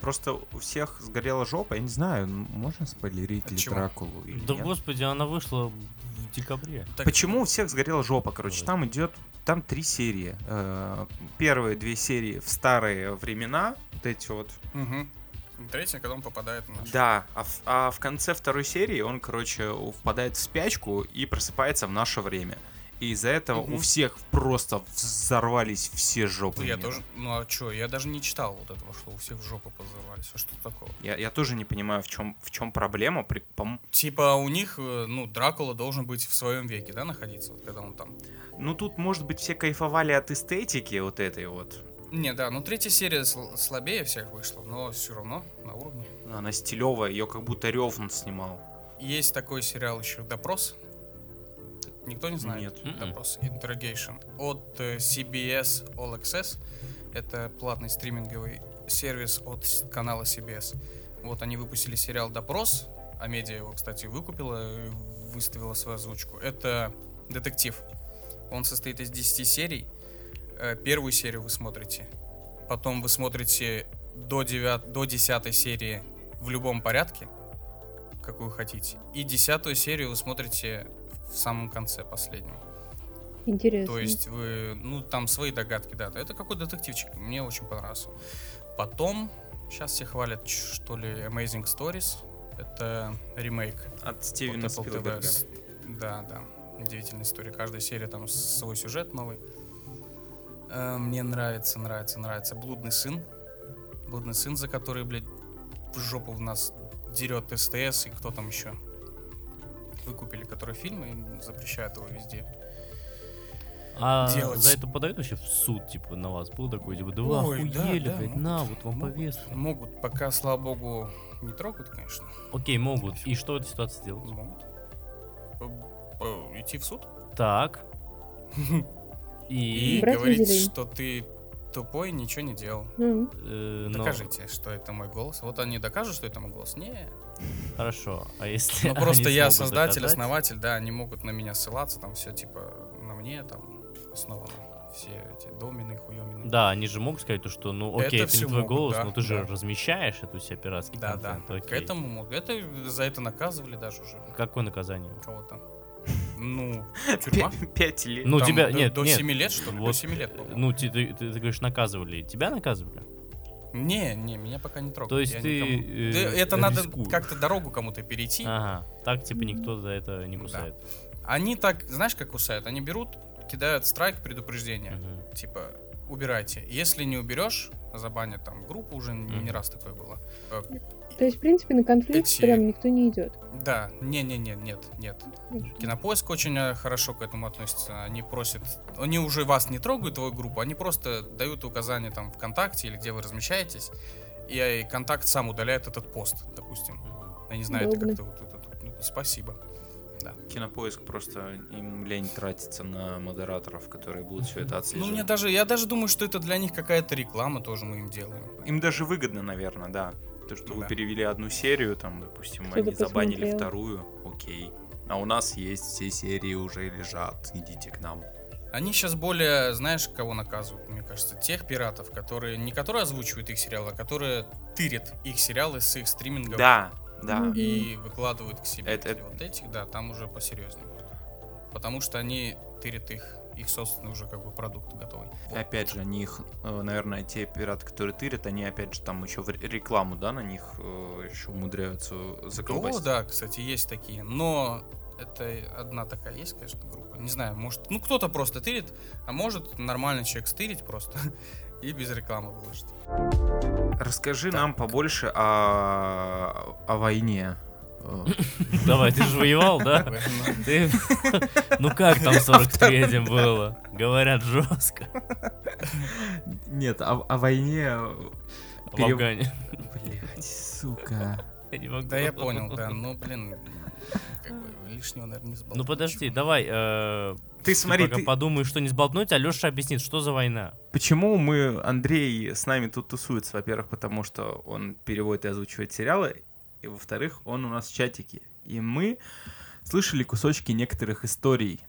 Просто у всех сгорела жопа, я не знаю, можно спойлерить От ли? Дракулу или Да нет? господи, она вышла в декабре. Так- Почему у всех сгорела жопа? Короче, Давай. там идет, там три серии. Э, Первые две серии в старые времена, вот эти вот. Мгм. Третья, когда он попадает на наш. Да, а в, а в конце второй серии он, короче, впадает в спячку и просыпается в наше время. И из-за этого у Мгм. всех просто взорвались все жопы. Я тоже, ну а чё, я даже не читал вот этого, что у всех в жопу позорвались. А что такого? Я, я тоже не понимаю, в чем, в чем проблема. При, пом- Типа у них, э, ну, Дракула должен быть в своем веке, да, находиться, вот когда он там. Ну, тут, может быть, все кайфовали от эстетики вот этой вот. Не, да, ну третья серия сл- слабее всех вышла, но все равно на уровне. Она стилевая, ее как будто Ревн снимал. Есть такой сериал еще «Допрос». Никто не знает? Нет. Допрос. Interrogation. От э, CBS All Access. Это платный стриминговый сервис от канала CBS. Вот они выпустили сериал «Допрос». А медиа его, кстати, выкупила и выставила свою озвучку. Это детектив. Он состоит из 10 серий. Э, Первую серию вы смотрите. Потом вы смотрите до, 9, до 10 серии в любом порядке. какую хотите. И десятую серию вы смотрите в самом конце, последнем. Интересно. То есть вы, ну, там свои догадки, да. Это какой детективчик, мне очень понравился. Потом, сейчас все хвалят, что ли, Amazing Stories. Это ремейк От Стивена. Спилберга. С- Да, да. Удивительная история. Каждая серия там свой сюжет новый. Э, Мне нравится, нравится, нравится. Блудный сын. Блудный сын, за который, блядь, в жопу в нас дерет СТС и кто там еще. Выкупили, который фильм и запрещают его везде. А делать. за это подают вообще в суд, типа, на вас? Был такой, типа, да вы Ой, да, охуели, да, блядь, могут, на, вот вам могут. повестка. Могут, пока, слава богу, не трогают, конечно. Окей, могут. И что в этой ситуации делать? Могут. Идти в суд Так. <laughs> и говорить, что ты тупой, ничего не делал. Ну, э, но- Докажите, что это мой голос. Вот они докажут, что это мой голос. Не. Хорошо. А если Ну просто я создатель, доказать? основатель, да, они могут на меня ссылаться, там все типа на мне там основано. Все эти домины, хуемины. Да, они же могут сказать, то, что, ну, окей, Это это, не твой могут, голос, да, но ты же да. размещаешь эту себя пиратский Да, да. контент. К этому могут. Это за это наказывали даже уже Какое наказание? кого-то. Ну, <laughs> тюрьма. Пя- Пять лет. Ну, Там тебя, до, нет, до нет. 7 лет, что ли? До 7 лет, по-моему. Ну, ты, ты, ты- ты говоришь, наказывали. Тебя наказывали? Не, не, меня пока не трогают. То есть Я ты, никому- э, Да это надо как-то дорогу кому-то перейти. Ага. Так, типа, никто за это не Да. кусает. Они так, знаешь, как кусают? Они берут, кидают страйк, предупреждение. Типа, убирайте. Если не уберешь, забанят там группу, уже не, не раз такое было. Э, то есть, в принципе, на конфликт Эти- прям никто не идет. Да, не-не-не, нет, нет. Кинопоиск очень э, хорошо к этому относится. Они просят, они уже вас не трогают, твою группу, они просто дают указания там ВКонтакте или где вы размещаетесь, и э, контакт сам удаляет этот пост, допустим. Я не знаю, это Удобно. как-то вот, вот- вот- ну, спасибо. Кинопоиск просто им лень тратиться на модераторов, которые будут все это Ну, отслеживать. мне даже, я даже думаю, что это для них какая-то реклама тоже мы им делаем. Им даже выгодно, наверное, да. То, что вы Да. перевели одну серию, там, допустим, Кто-то они забанили посмотрел. вторую, окей. А у нас есть все серии уже лежат, идите к нам. Они сейчас более, знаешь, кого наказывают, мне кажется, тех пиратов, которые, не которые озвучивают их сериалы, а которые тырят их сериалы с их стримингов. Да, да. И выкладывают к себе. Это- вот этих, да, там уже посерьезнее будет. Потому что они тырят их, их собственный уже как бы продукт готовый. Опять же, они их, э, наверное, те пираты, которые тырят, они опять же там еще в ре- рекламу, да, на них э, еще умудряются О, заколбасить. да, кстати, есть такие. Но это одна такая есть, конечно, группа. Не знаю, может, ну кто-то просто тырит, а может нормальный человек стырить просто <laughs> и без рекламы выложить. Расскажи нам побольше о, о войне. Э, <laughs> Давай, ты же воевал, да? Ты... <laughs> Ну как там в 43-м было? Говорят, жестко. Нет, о, о войне... В Афгане. Блять, сука. Я не могу. Да, я понял, да. Ну, блин, как бы лишнего, наверное, не сболтнуть. Ну подожди, давай. э, Ты смотри, пока ты- подумаешь, что не сболтнуть, а Леша объяснит, что за война. Почему мы, Андрей с нами тут тусуется? Во-первых, потому что он переводит и озвучивает сериалы, и во-вторых, он у нас в чатике. И мы слышали кусочки некоторых историй,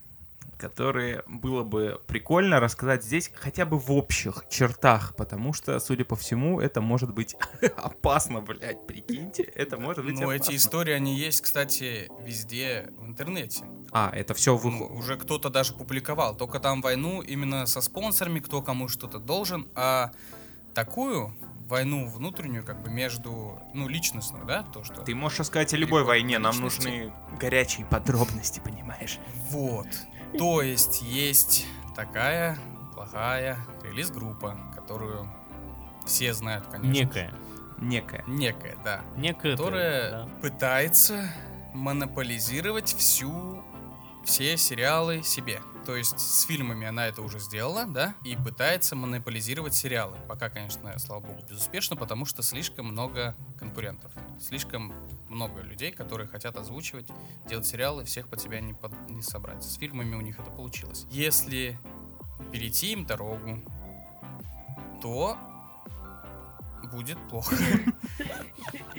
которые было бы прикольно рассказать здесь хотя бы в общих чертах, потому что, судя по всему, это может быть <laughs> опасно, блядь, прикиньте, это может быть Ну, опасно. эти истории, они есть, кстати, везде в интернете. А, это все Ну, уже кто-то даже публиковал. Только там войну именно со спонсорами, кто кому что-то должен. А такую войну внутреннюю, как бы между, ну, личностную, да, то, что... Ты можешь рассказать о любой войне, нам нужны горячие подробности, понимаешь? Вот. <laughs> То есть есть такая плохая релиз-группа, которую все знают, конечно. Некая. Некая. Некая, да. Некая. которая да. пытается монополизировать всю все сериалы себе. То есть с фильмами она это уже сделала, да, и пытается монополизировать сериалы. Пока, конечно, слава богу, безуспешно, потому что слишком много конкурентов. Слишком много людей, которые хотят озвучивать, делать сериалы, всех под себя не, под- не собрать. С фильмами у них это получилось. Если перейти им дорогу, то будет плохо. <laughs>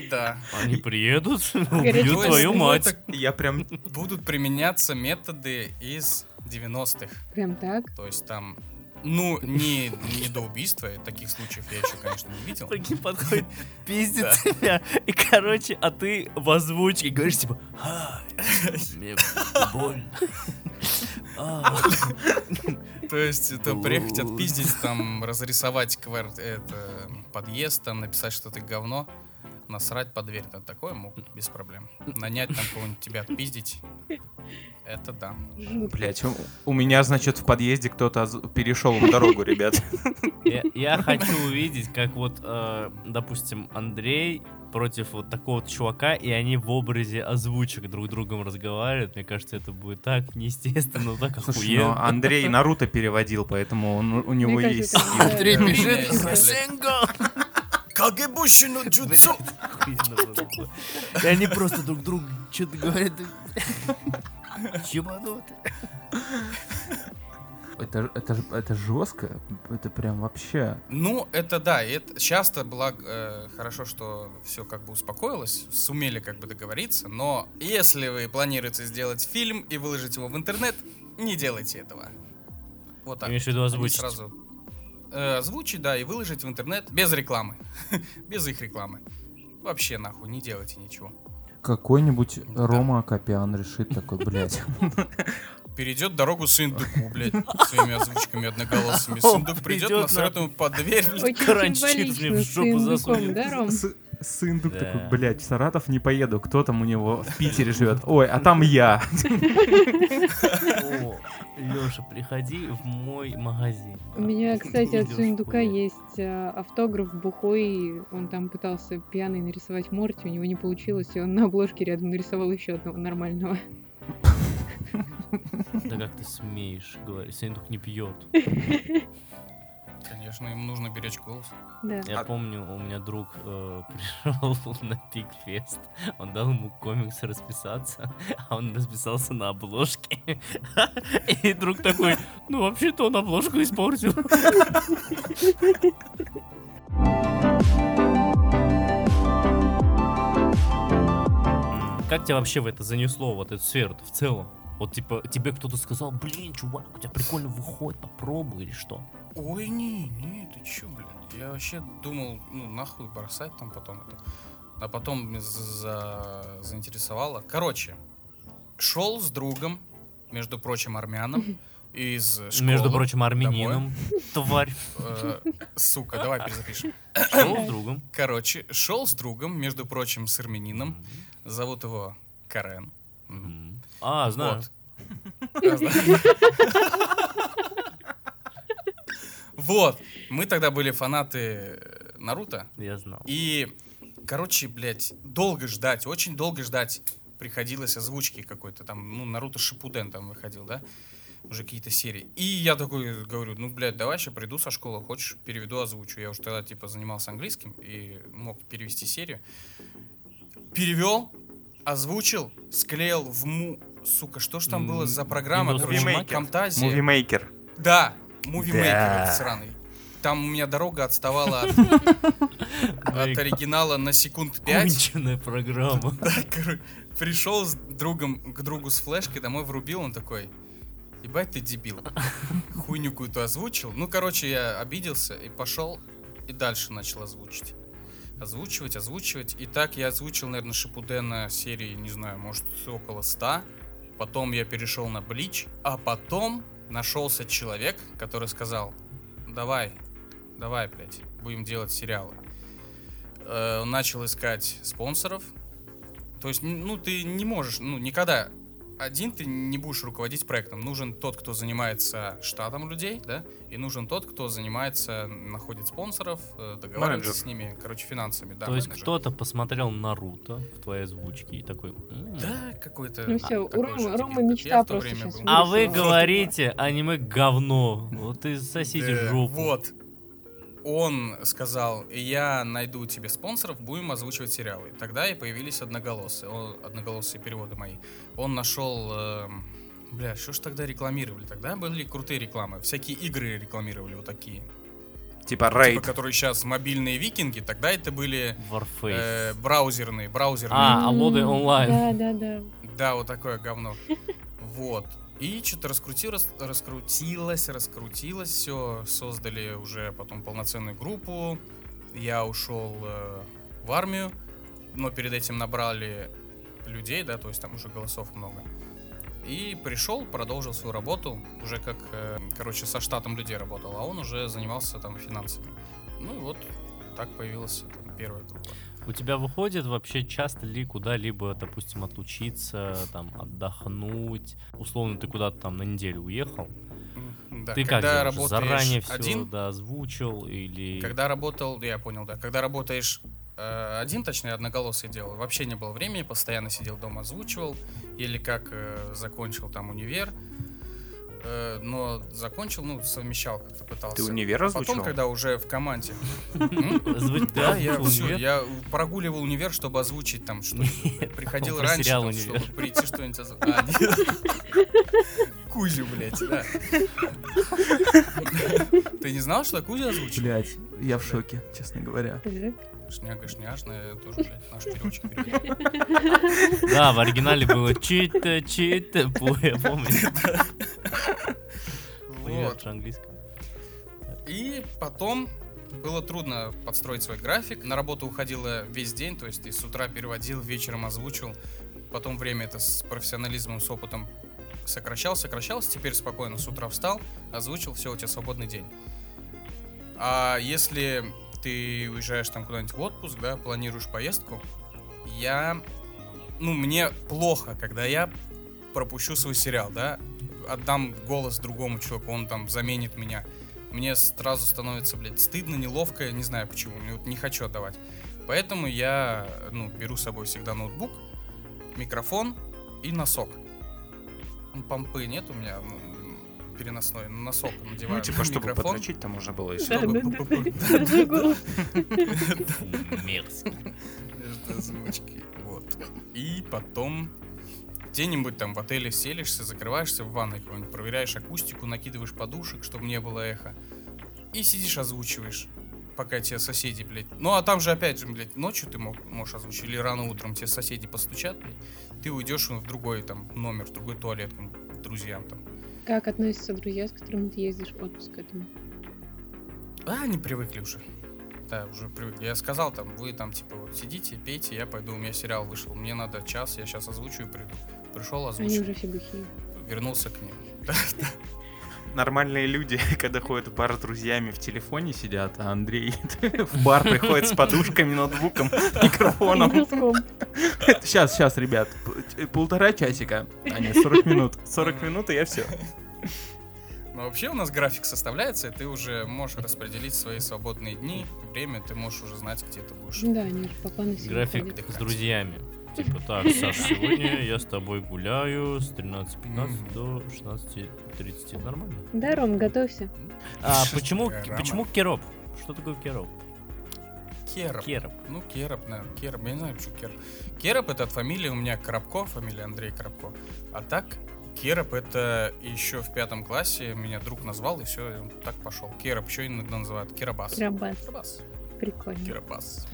Да. Они приедут, <laughs> убьют твою мать. Я прям будут применяться методы из 90-х. Прям так. То есть там Ну, не, не до убийства, таких случаев я еще, конечно, не видел. Прикинь, подходит, <laughs> пиздит Да. тебя, и, короче, а ты в озвучке говоришь, типа, «Ай, мне больно. То есть это приехать отпиздить, там, разрисовать квар- это, подъезд, там, написать, что ты говно, насрать под дверь, это такое могут без проблем. Нанять там кого-нибудь тебя отпиздить, это да. Блять, у, у меня, значит, в подъезде кто-то перешел в дорогу, ребят. Я, я хочу увидеть, как вот, э, допустим, Андрей против вот такого чувака, и они в образе озвучек друг с другом разговаривают. Мне кажется, это будет так неестественно, так Слушай, ну охуенно. Андрей Наруто переводил, поэтому он- у него Мне есть кажется, Андрей бежит, <laughs> Блядь, охуенно было. И они просто друг другу что-то говорят. Чебануты. Это, это, это жестко, это прям вообще. Ну, это да, и это часто было э, хорошо, что все как бы успокоилось, сумели как бы договориться, но если вы планируете сделать фильм и выложить его в интернет, не делайте этого. Вот так. Имеешь в виду Они озвучить? Сразу э, озвучить, да, и выложить в интернет без рекламы, <laughs> без их рекламы. Вообще нахуй, не делайте ничего. Какой-нибудь Да. Рома Акопян решит такой, блядь. <laughs> Перейдет дорогу Сындуку, блядь, своими озвучками одноголосыми. Он Сындук придет, придет насрет ему под дверь, блядь. Символично мне в жопу засунет. да, Ром? Сындук Да. такой, блядь, в Саратов не поеду, кто там у него в Питере живет? Ой, а там я. <laughs> Леша, приходи в мой магазин. У меня, кстати, от Сундука есть э, автограф бухой. Он там пытался пьяный нарисовать Морти, у него не получилось, и он на обложке рядом нарисовал еще одного нормального. Да как ты смеешь говорить, Сындук не пьет. <laughs> Конечно, им нужно беречь голос. Да. Я помню, у меня друг э, <laughs> пришел на Пикфест, он дал ему комикс расписаться, а он расписался на обложке. <laughs> И друг такой, ну вообще-то он обложку испортил. <laughs> Как тебя вообще в это занесло, вот эту сферу в целом? Вот типа тебе кто-то сказал, блин, чувак, у тебя прикольно выходит, попробуй или что? Ой, не, не, ты чё, блядь? Я вообще думал, ну, нахуй бросать там потом это. А потом за... заинтересовало. Короче, шел с другом, между прочим, армяном, из школы. Между прочим, армянином, тварь. Э, сука, давай перезапишем. Шел с другом. Короче, шел с другом, между прочим, с армянином. Зовут его Карен. А, знаю. Вот. <laughs> Вот. Мы тогда были фанаты э, Наруто. Я знал. И, короче, блядь, долго ждать, очень долго ждать приходилось озвучки какой-то там, ну, Наруто Шипуден там выходил, да? Уже какие-то серии. И я такой говорю, ну, блядь, давай сейчас приду со школы, хочешь, переведу, озвучу. Я уже тогда, типа, занимался английским и мог перевести серию. Перевел, озвучил, склеил в му... Сука, что ж там было за программа? Windows Короче, Movie Maker? Camtasia. Мувимейкер. Да, этот сраный. Там у меня дорога отставала от, <laughs> от оригинала на секунд 5. Конченая программа. <laughs> Пришел с другом к другу с флешкой, домой врубил, он такой, ебать ты дебил. <laughs> Хуйню какую-то озвучил. Ну, короче, я обиделся и пошел и дальше начал озвучить. Озвучивать, озвучивать. И так я озвучил, наверное, Шипудена серии, не знаю, может, около 100. Потом я перешел на Блич. А потом нашелся человек, который сказал, давай, давай, блядь, будем делать сериалы. Э, начал искать спонсоров. То есть, ну, ты не можешь, ну, никогда один ты не будешь руководить проектом. Нужен тот, кто занимается штатом людей, да, и нужен тот, кто занимается, находит спонсоров, э, договаривается Менеджер. с ними, короче, финансами, да. То есть кто-то посмотрел Наруто в твоей озвучке и такой... «М, Да, какой-то... Ну всё, у Ромы- как мечта я в то просто был. А вы говорите, аниме говно. Вот и сосите жопу. Вот. Он сказал, я найду тебе спонсоров, будем озвучивать сериалы. Тогда и появились одноголосые, одноголосые переводы мои. Он нашел... эм, бля, что ж тогда рекламировали? Тогда были крутые рекламы. Всякие игры рекламировали вот такие. Типа Типа, рейд. которые сейчас мобильные викинги, тогда это были Warface. э, браузерные, браузерные. А, Алоды онлайн. Да, да, да. Да, вот такое говно. <laughs> Вот. И что-то раскрутилось, раскрутилось, раскрутилось все. Создали уже потом полноценную группу. Я ушел э, в армию, но перед этим набрали людей, да, то есть там уже голосов много. И пришел, продолжил свою работу, уже как, э, короче, со штатом людей работал, а он уже занимался там финансами. Ну и вот так появилась там, первая группа. У тебя выходит вообще часто ли куда-либо, допустим, отлучиться, там, отдохнуть? Условно, ты куда-то там на неделю уехал. Да, ты как когда делаешь? работаешь Заранее все один, да, озвучил или... когда работал, я понял, да, когда работаешь э, один, точнее, одноголосый делал, вообще не было времени, постоянно сидел дома, озвучивал, или как э, закончил там универ, э, но закончил, ну, совмещал как-то пытался. Ты универ Потом, озвучил? когда уже в команде. Да, я универ? я прогуливал универ, чтобы озвучить там что-нибудь. <laughs> Приходил раньше, чтобы прийти что-нибудь. <laughs> <laughs> А. Кузю, блядь, да. Ты не знал, что я Кузю озвучил? Блять, я в шоке, честно говоря. Шняга, шняжная, тоже, блядь, наш переводчик. Да, в оригинале было чита, чита, я помню. Вот. английском. И потом было трудно подстроить свой график. На работу уходила весь день, то есть ты с утра переводил, вечером озвучил. Потом время это с профессионализмом, с опытом сокращал, сокращался. Теперь спокойно с утра встал, озвучил, все, у тебя свободный день. А если ты уезжаешь там куда-нибудь в отпуск, да, планируешь поездку, я... Ну, мне плохо, когда я пропущу свой сериал, да, отдам голос другому человеку, он там заменит меня. Мне сразу становится, блядь, стыдно, неловко, не знаю почему, мне вот не хочу отдавать. Поэтому я, ну, беру с собой всегда ноутбук, микрофон и носок. Помпы нет у меня, переносной, но носок <laughs> надеваю. Ну, типа, чтобы микрофон, подрочить, там уже было и чтобы-. Мерзко. Между озвучки. Вот. И потом где-нибудь там в отеле селишься, закрываешься в ванной какой-нибудь, проверяешь акустику, накидываешь подушек, чтобы не было эхо. И сидишь, озвучиваешь, пока тебе соседи, блядь. Ну, а там же, опять же, блядь, ночью ты мог, можешь озвучить, или рано утром тебе соседи постучат, блядь. Ты уйдешь в другой там номер, в другой туалет к друзьям там. Как относятся друзья, с которыми ты ездишь в отпуск к этому? А, они привыкли уже. Да, уже привыкли. Я сказал там, вы там типа вот сидите, пейте, я пойду, у меня сериал вышел, мне надо час, я сейчас озвучу и приду. Пришел, Они озвучил, уже все бухие. вернулся к ним. <laughs> Нормальные люди, <laughs> когда ходят в бар с друзьями, в телефоне сидят, а Андрей <laughs> в бар <laughs> приходит с подушками, ноутбуком, микрофоном. Сейчас, сейчас, ребят, полтора часика, а нет, 40 минут. 40 минут, и я все. Но вообще у нас график составляется, и ты уже можешь распределить свои свободные дни, время, ты можешь уже знать, где ты будешь. Да, уже по плану График ходят. с друзьями. Типа, так, Саш, сегодня я с тобой гуляю с 13.15 до 16.30. Нормально? Да, Ром, готовься. А почему, почему? Kerob? Что такое Kerob? Kerob. Kerob. Ну, Kerob, наверное, Kerob, я не знаю, почему Kerob. Kerob это от фамилии у меня Коробко, фамилия Андрей Коробко. А так, Kerob это еще в пятом классе меня друг назвал, и все, так пошел. Kerob еще иногда называют Керабас. Крабас. Керабас. Прикольно. Керабас.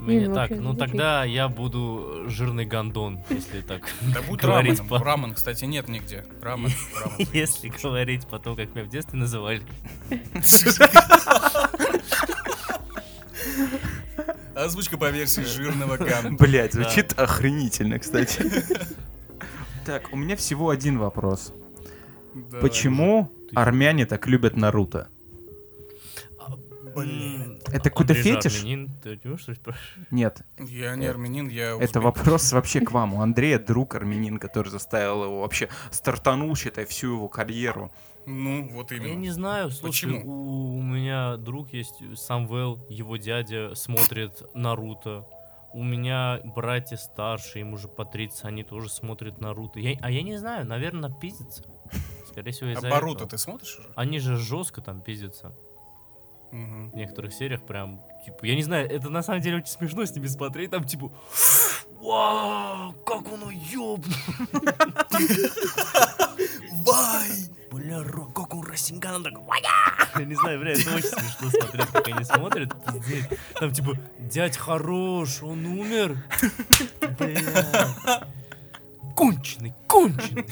Мне так, вообще, ну тогда я буду жирный гондон, <laughs> если так. Да будь Говорить раменом. по- Рамен, кстати, нет нигде. Рамен, <laughs> рамен. Если <laughs> говорить по тому, как меня в детстве называли. Озвучка по версии жирного гамма. Блять, звучит охренительно, кстати. Так, у меня всего один вопрос. Почему армяне так любят Наруто? Блин. Это какой-то Андрей же фетиш? армянин, ты не можешь что-нибудь спрашивать? Нет, Я не армянин, я это узбек. вопрос <laughs> вообще к вам. У Андрея друг армянин, который заставил его вообще стартанул, считай, всю его карьеру. Ну, вот Я именно. не знаю, слушай, Почему? у, у меня друг есть, Самвел, его дядя смотрит Наруто. У меня братья старшие, им уже по 30, они тоже смотрят Наруто. Я, а я не знаю, наверное, пиздится. Скорее всего, А из-за Баруто этого. ты смотришь уже? Они же жестко там пиздятся. Мгм. В некоторых сериях прям, типа, я не знаю, это на самом деле очень смешно с ними смотреть, там типа, вау, как оно ёбну. Вай! Бля, Ро, как он Расинган такой, «Вая!» Я не знаю, бля, это очень смешно смотреть, как они смотрят, пиздец. Там типа, дядь хорош, он умер. Бля. Конченый, конченый.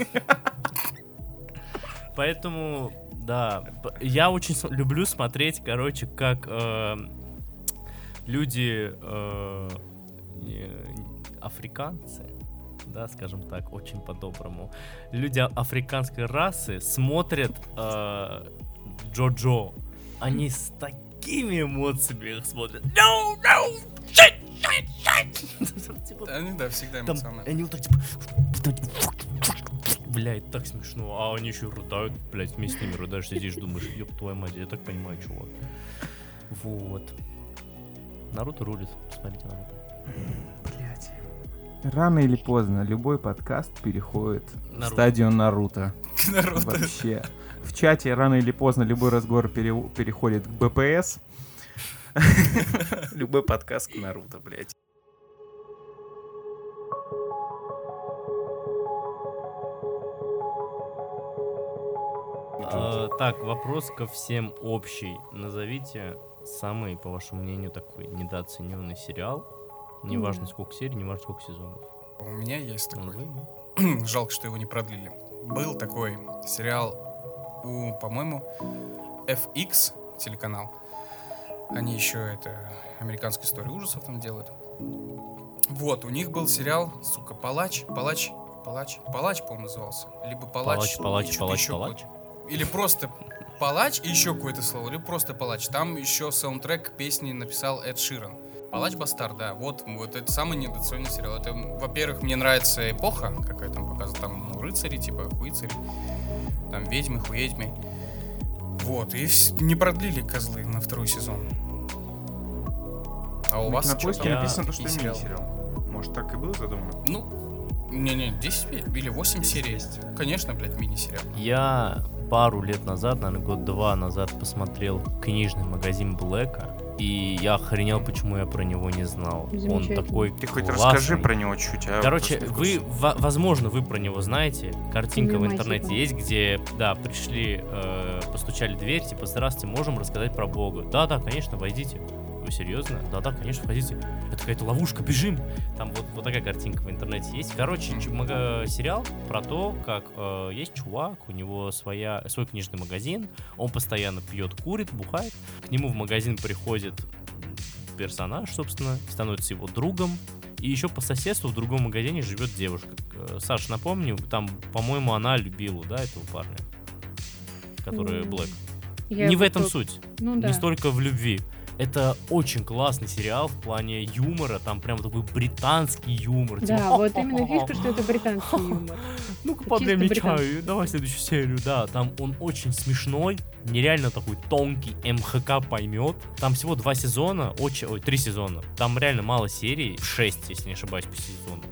Поэтому, да, я очень люблю смотреть, короче, как э, люди э, африканцы, да, скажем так, очень по-доброму, люди а- африканской расы смотрят э, Джо-Джо. Они с такими эмоциями их смотрят. No, no, shit, shit, shit. Они, да, всегда там, эмоциональны. они вот так, типа, блядь, так смешно, а они еще рыдают, блядь, вместе с ними рыдаешь, сидишь, думаешь, ёб твою мать, я так понимаю, чувак. Вот. Наруто рулит, смотрите Наруто. Блять. Рано или поздно любой подкаст переходит в Наруто. стадию Наруто. <laughs> Наруто. Вообще. В чате рано или поздно любой разговор пере- переходит к БПС. <laughs> Любой подкаст к Наруто, блядь. А, так, вопрос ко всем общий. Назовите самый, по вашему мнению, такой недооцененный сериал. Неважно, сколько серий, неважно, сколько сезонов. У меня есть такой. Назови. <clears throat> Жалко, что его не продлили. Был такой сериал у, по-моему, FX телеканал. Они еще это американская история ужасов там делают. Вот, у них был сериал, сука, Палач, Палач, Палач, Палач, по-моему, назывался. Либо Палач, Палач, палач, палач, еще палач. какое-то. Или просто Палач и еще какое-то слово, или просто Палач. Там еще саундтрек к песне написал Эд Ширан. Палач Бастар, да, вот, вот это самый недооцененный сериал. Это, во-первых, мне нравится эпоха, какая там показана, там ну, рыцари, типа, хуицари, там ведьмы, хуедьмы. Вот, и не продлили козлы на второй сезон. А у вас на поиске там? Написано, то, что сериалы? мини-сериал. Может, так и было задумано? Ну, не-не, 10 или 8 серий. Конечно, блядь, мини-сериал. Я пару лет назад, наверное, год-два назад посмотрел книжный магазин Блэка, и я охренел, почему я про него не знал. Он такой Ты хоть классный. расскажи про него чуть, а? Короче, вы, возможно, вы про него знаете. Картинка в интернете есть, где, да, пришли, э, постучали в дверь, типа, здравствуйте, можем рассказать про Бога. Да-да, конечно, войдите. Вы серьезно? Да-да, конечно, входите. Это какая-то ловушка, бежим. Там вот, вот такая картинка в интернете есть. Короче, мага- сериал про то, как э, есть чувак, у него своя, свой книжный магазин, он постоянно пьет, курит, бухает. К нему в магазин приходит персонаж, собственно, становится его другом. И еще по соседству в другом магазине живет девушка. Э, Саш, напомню, там, по-моему, она любила, да, этого парня, который Блэк. Я Не в этом тут- суть Ну да. не столько в любви. Это очень классный сериал в плане юмора, там прям такой британский юмор. Да, типа, вот именно фишка, что это британский юмор. <laughs> Ну-ка, чисто подними британский. чаю, давай следующую серию. Да, там он очень смешной, нереально такой тонкий, МХК поймет. Там всего два сезона, очень, ой, три сезона. Там реально мало серий, шесть, если не ошибаюсь, по сезону.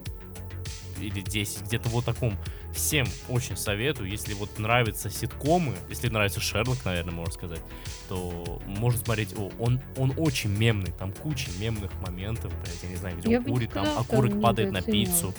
Или 10, где-то вот таком. Всем очень советую, если вот нравятся ситкомы, если нравится Шерлок, наверное, можно сказать, то можно смотреть, о, он, он очень мемный, там куча мемных моментов, блядь, я не знаю, где Я он курит, там сказала, окурок он падает на пиццу.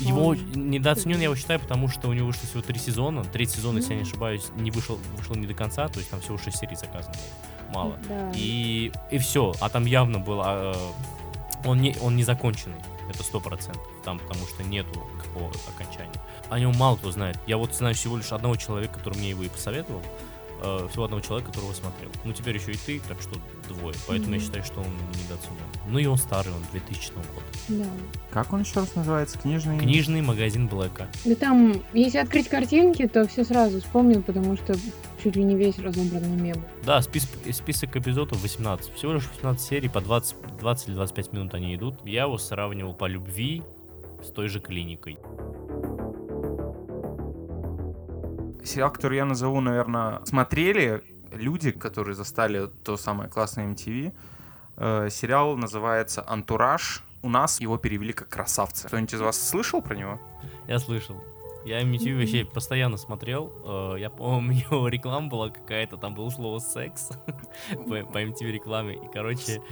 Его Он- недооценен, я его считаю, потому что у него вышло всего три сезона. Третий сезон, если я не Ну. ошибаюсь, не вышел, вышел не до конца, то есть там всего шесть серий заказано было. Мало. Да. И, и все. А там явно было... э, он, не, он не законченный. Это сто процентов. Там потому что нету какого окончания. О нем мало кто знает. Я вот знаю всего лишь одного человека, который мне его и посоветовал. Э, всего одного человека, которого смотрел. Ну, теперь еще и ты, так что двое. Поэтому я Мгм. считаю, что он недооценен. Ну и он старый, он 2000 года. Да. Как он еще раз называется? Книжный... Книжный магазин Блэка. Да там, если открыть картинки, то все сразу вспомнил, потому что чуть ли не весь разобран на мемы. Да, спис- список эпизодов 18. Всего лишь 18 серий, по 20, 20 или 25 минут они идут. Я его сравнивал по любви с той же клиникой. Сериал, который я назову, наверное, смотрели люди, которые застали то самое классное MTV. Э, сериал называется «Антураж». У нас его перевели как «Красавцы». Кто-нибудь из вас слышал про него? Я слышал. Я MTV вообще постоянно смотрел. Э, Я помню, <laughs> у него реклама была какая-то, там было слово секс <laughs> по по MTV рекламе. И, короче,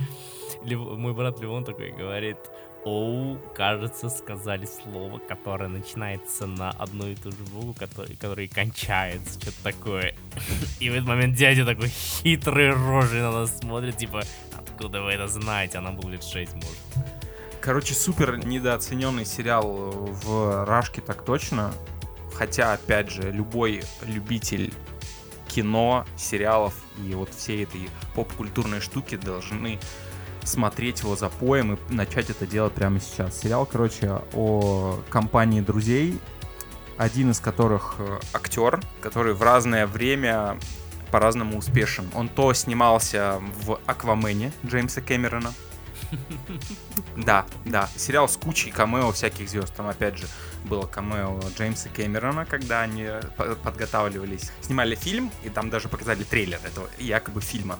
Лев- мой брат Левон такой говорит, Оу, кажется, сказали слово, которое начинается на одну и ту же букву, который, который кончается, что-то такое. И в этот момент дядя такой хитрый рожей на нас смотрит, типа, откуда вы это знаете? А нам было лет 6, может. Короче, супер недооцененный сериал в Рашке так точно. Хотя, опять же, любой любитель кино, сериалов и вот всей этой поп-культурной штуки должны смотреть его запоем и начать это делать прямо сейчас. Сериал, короче, о компании друзей, один из которых э, актер, который в разное время по-разному успешен. Он то снимался в Аквамене Джеймса Кэмерона. <laughs> Да, да. Сериал с кучей камео всяких звезд. Там, опять же, было камео Джеймса Кэмерона, когда они подготавливались. Снимали фильм, и там даже показали трейлер этого якобы фильма.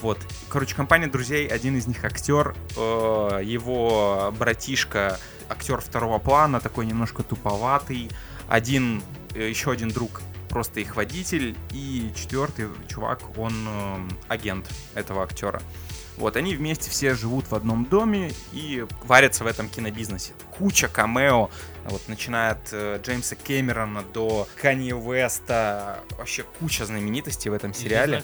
Вот. Короче, компания друзей, один из них актер, э, его братишка, актер второго плана, такой немножко туповатый. Один, э, еще один друг просто их водитель, и четвертый чувак, он э, агент этого актера. Вот, они вместе все живут в одном доме и варятся в этом кинобизнесе. Куча камео, вот, начиная от э, Джеймса Кэмерона до Канье Уэста, вообще куча знаменитостей в этом сериале.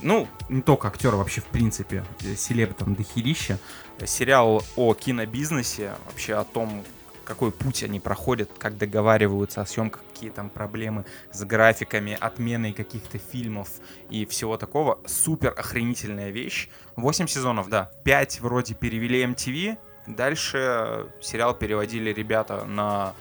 Ну, не только актер, вообще, в принципе, селеб там дохерища. Сериал о кинобизнесе, вообще о том, какой путь они проходят, как договариваются о съемках, какие там проблемы с графиками, отменой каких-то фильмов и всего такого. Супер охренительная вещь. 8 сезонов, да. 5 вроде перевели MTV, дальше сериал переводили ребята на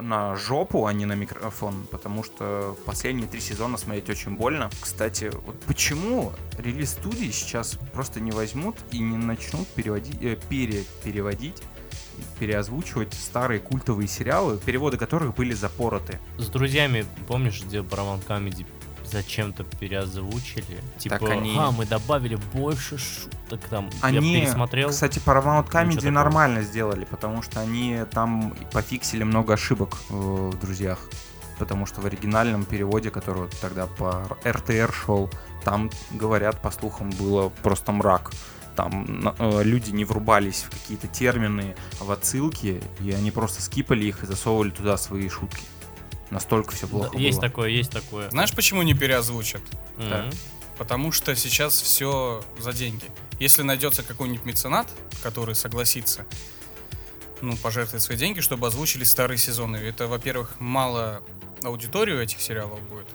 на жопу, а не на микрофон, потому что последние три сезона смотреть очень больно. Кстати, вот почему релиз студии сейчас просто не возьмут и не начнут переводить, э, пере, переводить переозвучивать старые культовые сериалы, переводы которых были запороты. С друзьями, помнишь, где Paramount Comedy зачем-то переозвучили. Типа, так они... а, мы добавили больше шуток там. Они, Я пересмотрел. Кстати, Paramount Comedy нормально такого. сделали, потому что они там пофиксили много ошибок в «Друзьях». Потому что в оригинальном переводе, который вот тогда по РТР шел, там, говорят, по слухам, было просто мрак там э, люди не врубались в какие-то термины, в отсылки, и они просто скипали их и засовывали туда свои шутки. Настолько все плохо да, Есть было. такое, есть такое. Знаешь, почему не переозвучат? Mm-hmm. Да. Потому что сейчас все за деньги. Если найдется какой-нибудь меценат, который согласится ну, пожертвовать свои деньги, чтобы озвучили старые сезоны. Это, во-первых, мало аудиторию этих сериалов будет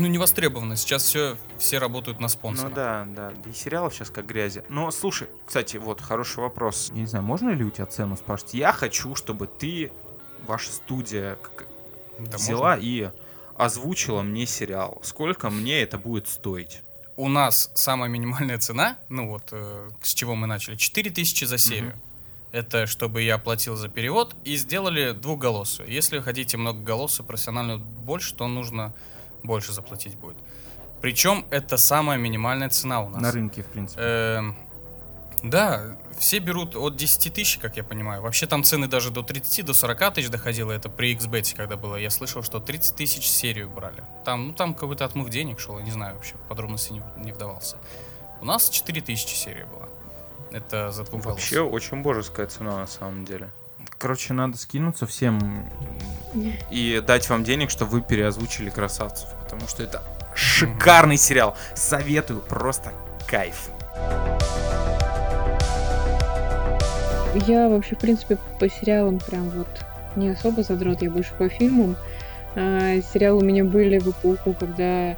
ну, не востребовано. Сейчас все, все работают на спонсора. Ну да, да. И сериалов сейчас как грязи. Но слушай, кстати, вот хороший вопрос. Я не знаю, можно ли у тебя цену спрашивать? Я хочу, чтобы ты, ваша студия, да взяла можно. и озвучила мне сериал. Сколько мне это будет стоить? У нас самая минимальная цена, ну вот э, с чего мы начали, 4000 за серию. Угу. Это чтобы я платил за перевод и сделали двухголосую. Если хотите многоголосую, профессиональную больше, то нужно больше заплатить будет. Причем это самая минимальная цена у нас. На рынке, в принципе. Эм, да, все берут от 10 тысяч, как я понимаю. Вообще там цены даже до 30, до 40 тысяч доходило. Это при XBET, когда было. Я слышал, что 30 тысяч серию брали. Там, ну, там какой-то отмыв денег шел, я не знаю вообще, подробности не, не вдавался. У нас 4 тысячи серия была. Это за двух Вообще очень божеская цена на самом деле. Короче, надо скинуться всем <laughs> и дать вам денег, чтобы вы переозвучили красавцев. Потому что это шикарный сериал. Советую, просто кайф. Я вообще, в принципе, по сериалам прям вот не особо задрот, я больше по фильмам. А, сериалы у меня были в эпоху, когда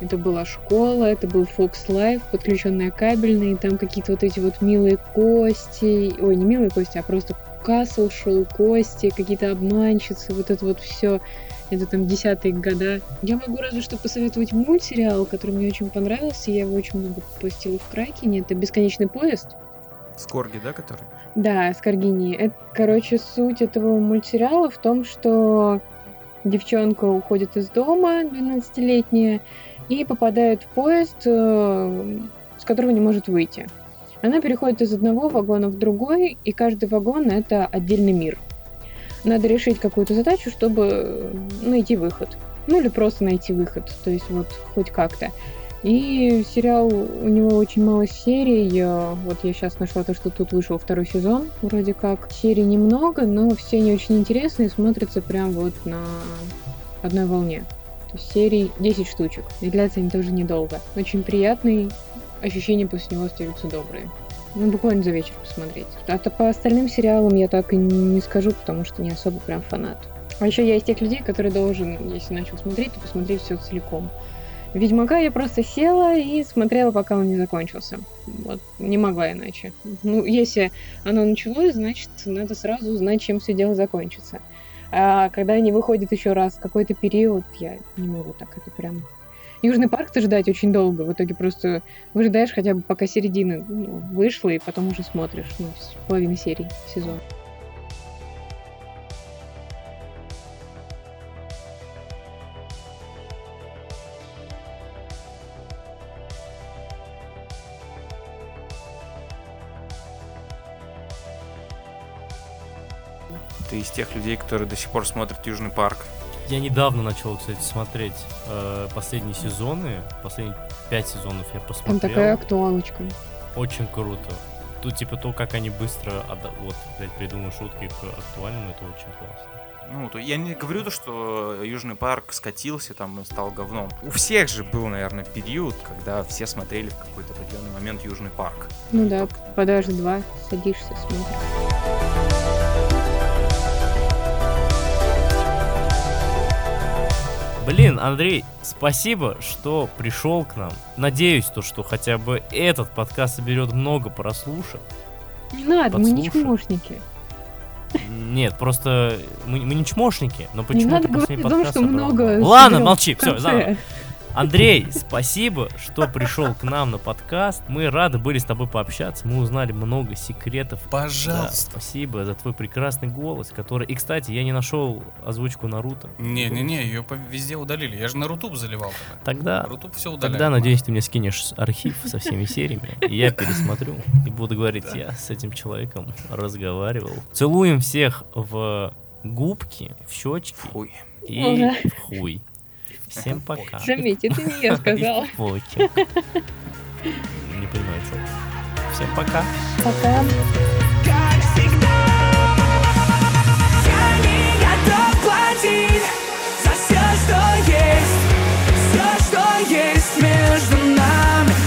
это была школа, это был Fox Life, подключенная кабельная, и там какие-то вот эти вот милые кости, ой, не милые кости, а просто Касл шел, Кости, какие-то обманщицы, вот это вот все. Это там десятые года. Я могу разве что посоветовать мультсериал, который мне очень понравился. Я его очень много постила в Кракене. Это «Бесконечный поезд». Скорги, да, который? Да, Скоргини. Это, короче, суть этого мультсериала в том, что девчонка уходит из дома, 12-летняя, и попадает в поезд, э, с которого не может выйти. Она переходит из одного вагона в другой, и каждый вагон — это отдельный мир. Надо решить какую-то задачу, чтобы найти выход. Ну или просто найти выход, то есть вот хоть как-то. И сериал, у него очень мало серий. Вот я сейчас нашла то, что тут вышел второй сезон, вроде как. Серий немного, но все они очень интересные, смотрятся прям вот на одной волне. То есть серий 10 штучек. И длятся они тоже недолго. Очень приятный, ощущения после него остаются добрые. Ну, буквально за вечер посмотреть. А то по остальным сериалам я так и не скажу, потому что не особо прям фанат. А еще я из тех людей, которые должен, если начал смотреть, то посмотреть все целиком. Ведьмака я просто села и смотрела, пока он не закончился. Вот, не могла иначе. Ну, если оно началось, значит, надо сразу знать, чем все дело закончится. А когда они выходят еще раз какой-то период, я не могу так, это прям... Южный парк-то ждать очень долго. В итоге просто выжидаешь хотя бы пока середина ну, вышла, и потом уже смотришь, ну, половину серий сезона. Ты из тех людей, которые до сих пор смотрят Южный парк. Я недавно начал, кстати, смотреть э, последние сезоны. Последние пять сезонов я посмотрел. Там такая актуалочка. Очень круто. Тут типа то, как они быстро отда- вот, блядь, придумывают шутки к актуальному, это очень классно. Ну, то я не говорю то, что Южный парк скатился там и стал говном. У всех же был, наверное, период, когда все смотрели в какой-то определенный момент Южный парк. Ну да, подашь два, садишься, смотришь. Блин, Андрей, спасибо, что пришел к нам. Надеюсь, то, что хотя бы этот подкаст соберет много прослушек. Не надо, мы не чмошники. Нет, просто мы, мы не чмошники, но Не почему-то надо последний говорить о том, что собрал много... Ладно, молчи, все, заново. Андрей, спасибо, что пришел к нам на подкаст. Мы рады были с тобой пообщаться. Мы узнали много секретов. Да, Пожалуйста. спасибо за твой прекрасный голос, который... И, кстати, я не нашел озвучку Наруто. Не-не-не, ее везде удалили. Я же на Рутуб заливал тогда. Тогда, Рутуб все удаляет. тогда, надеюсь, ты мне скинешь архив со всеми сериями. И я пересмотрю и буду говорить, я с этим человеком разговаривал. Целуем всех в губки, в щечки Ой. и Ага. в хуй. Всем пока. Заметьте, это не я сказал. <laughs> Не понимаете. Всем пока. Пока. За все, что есть, все, что есть между нами.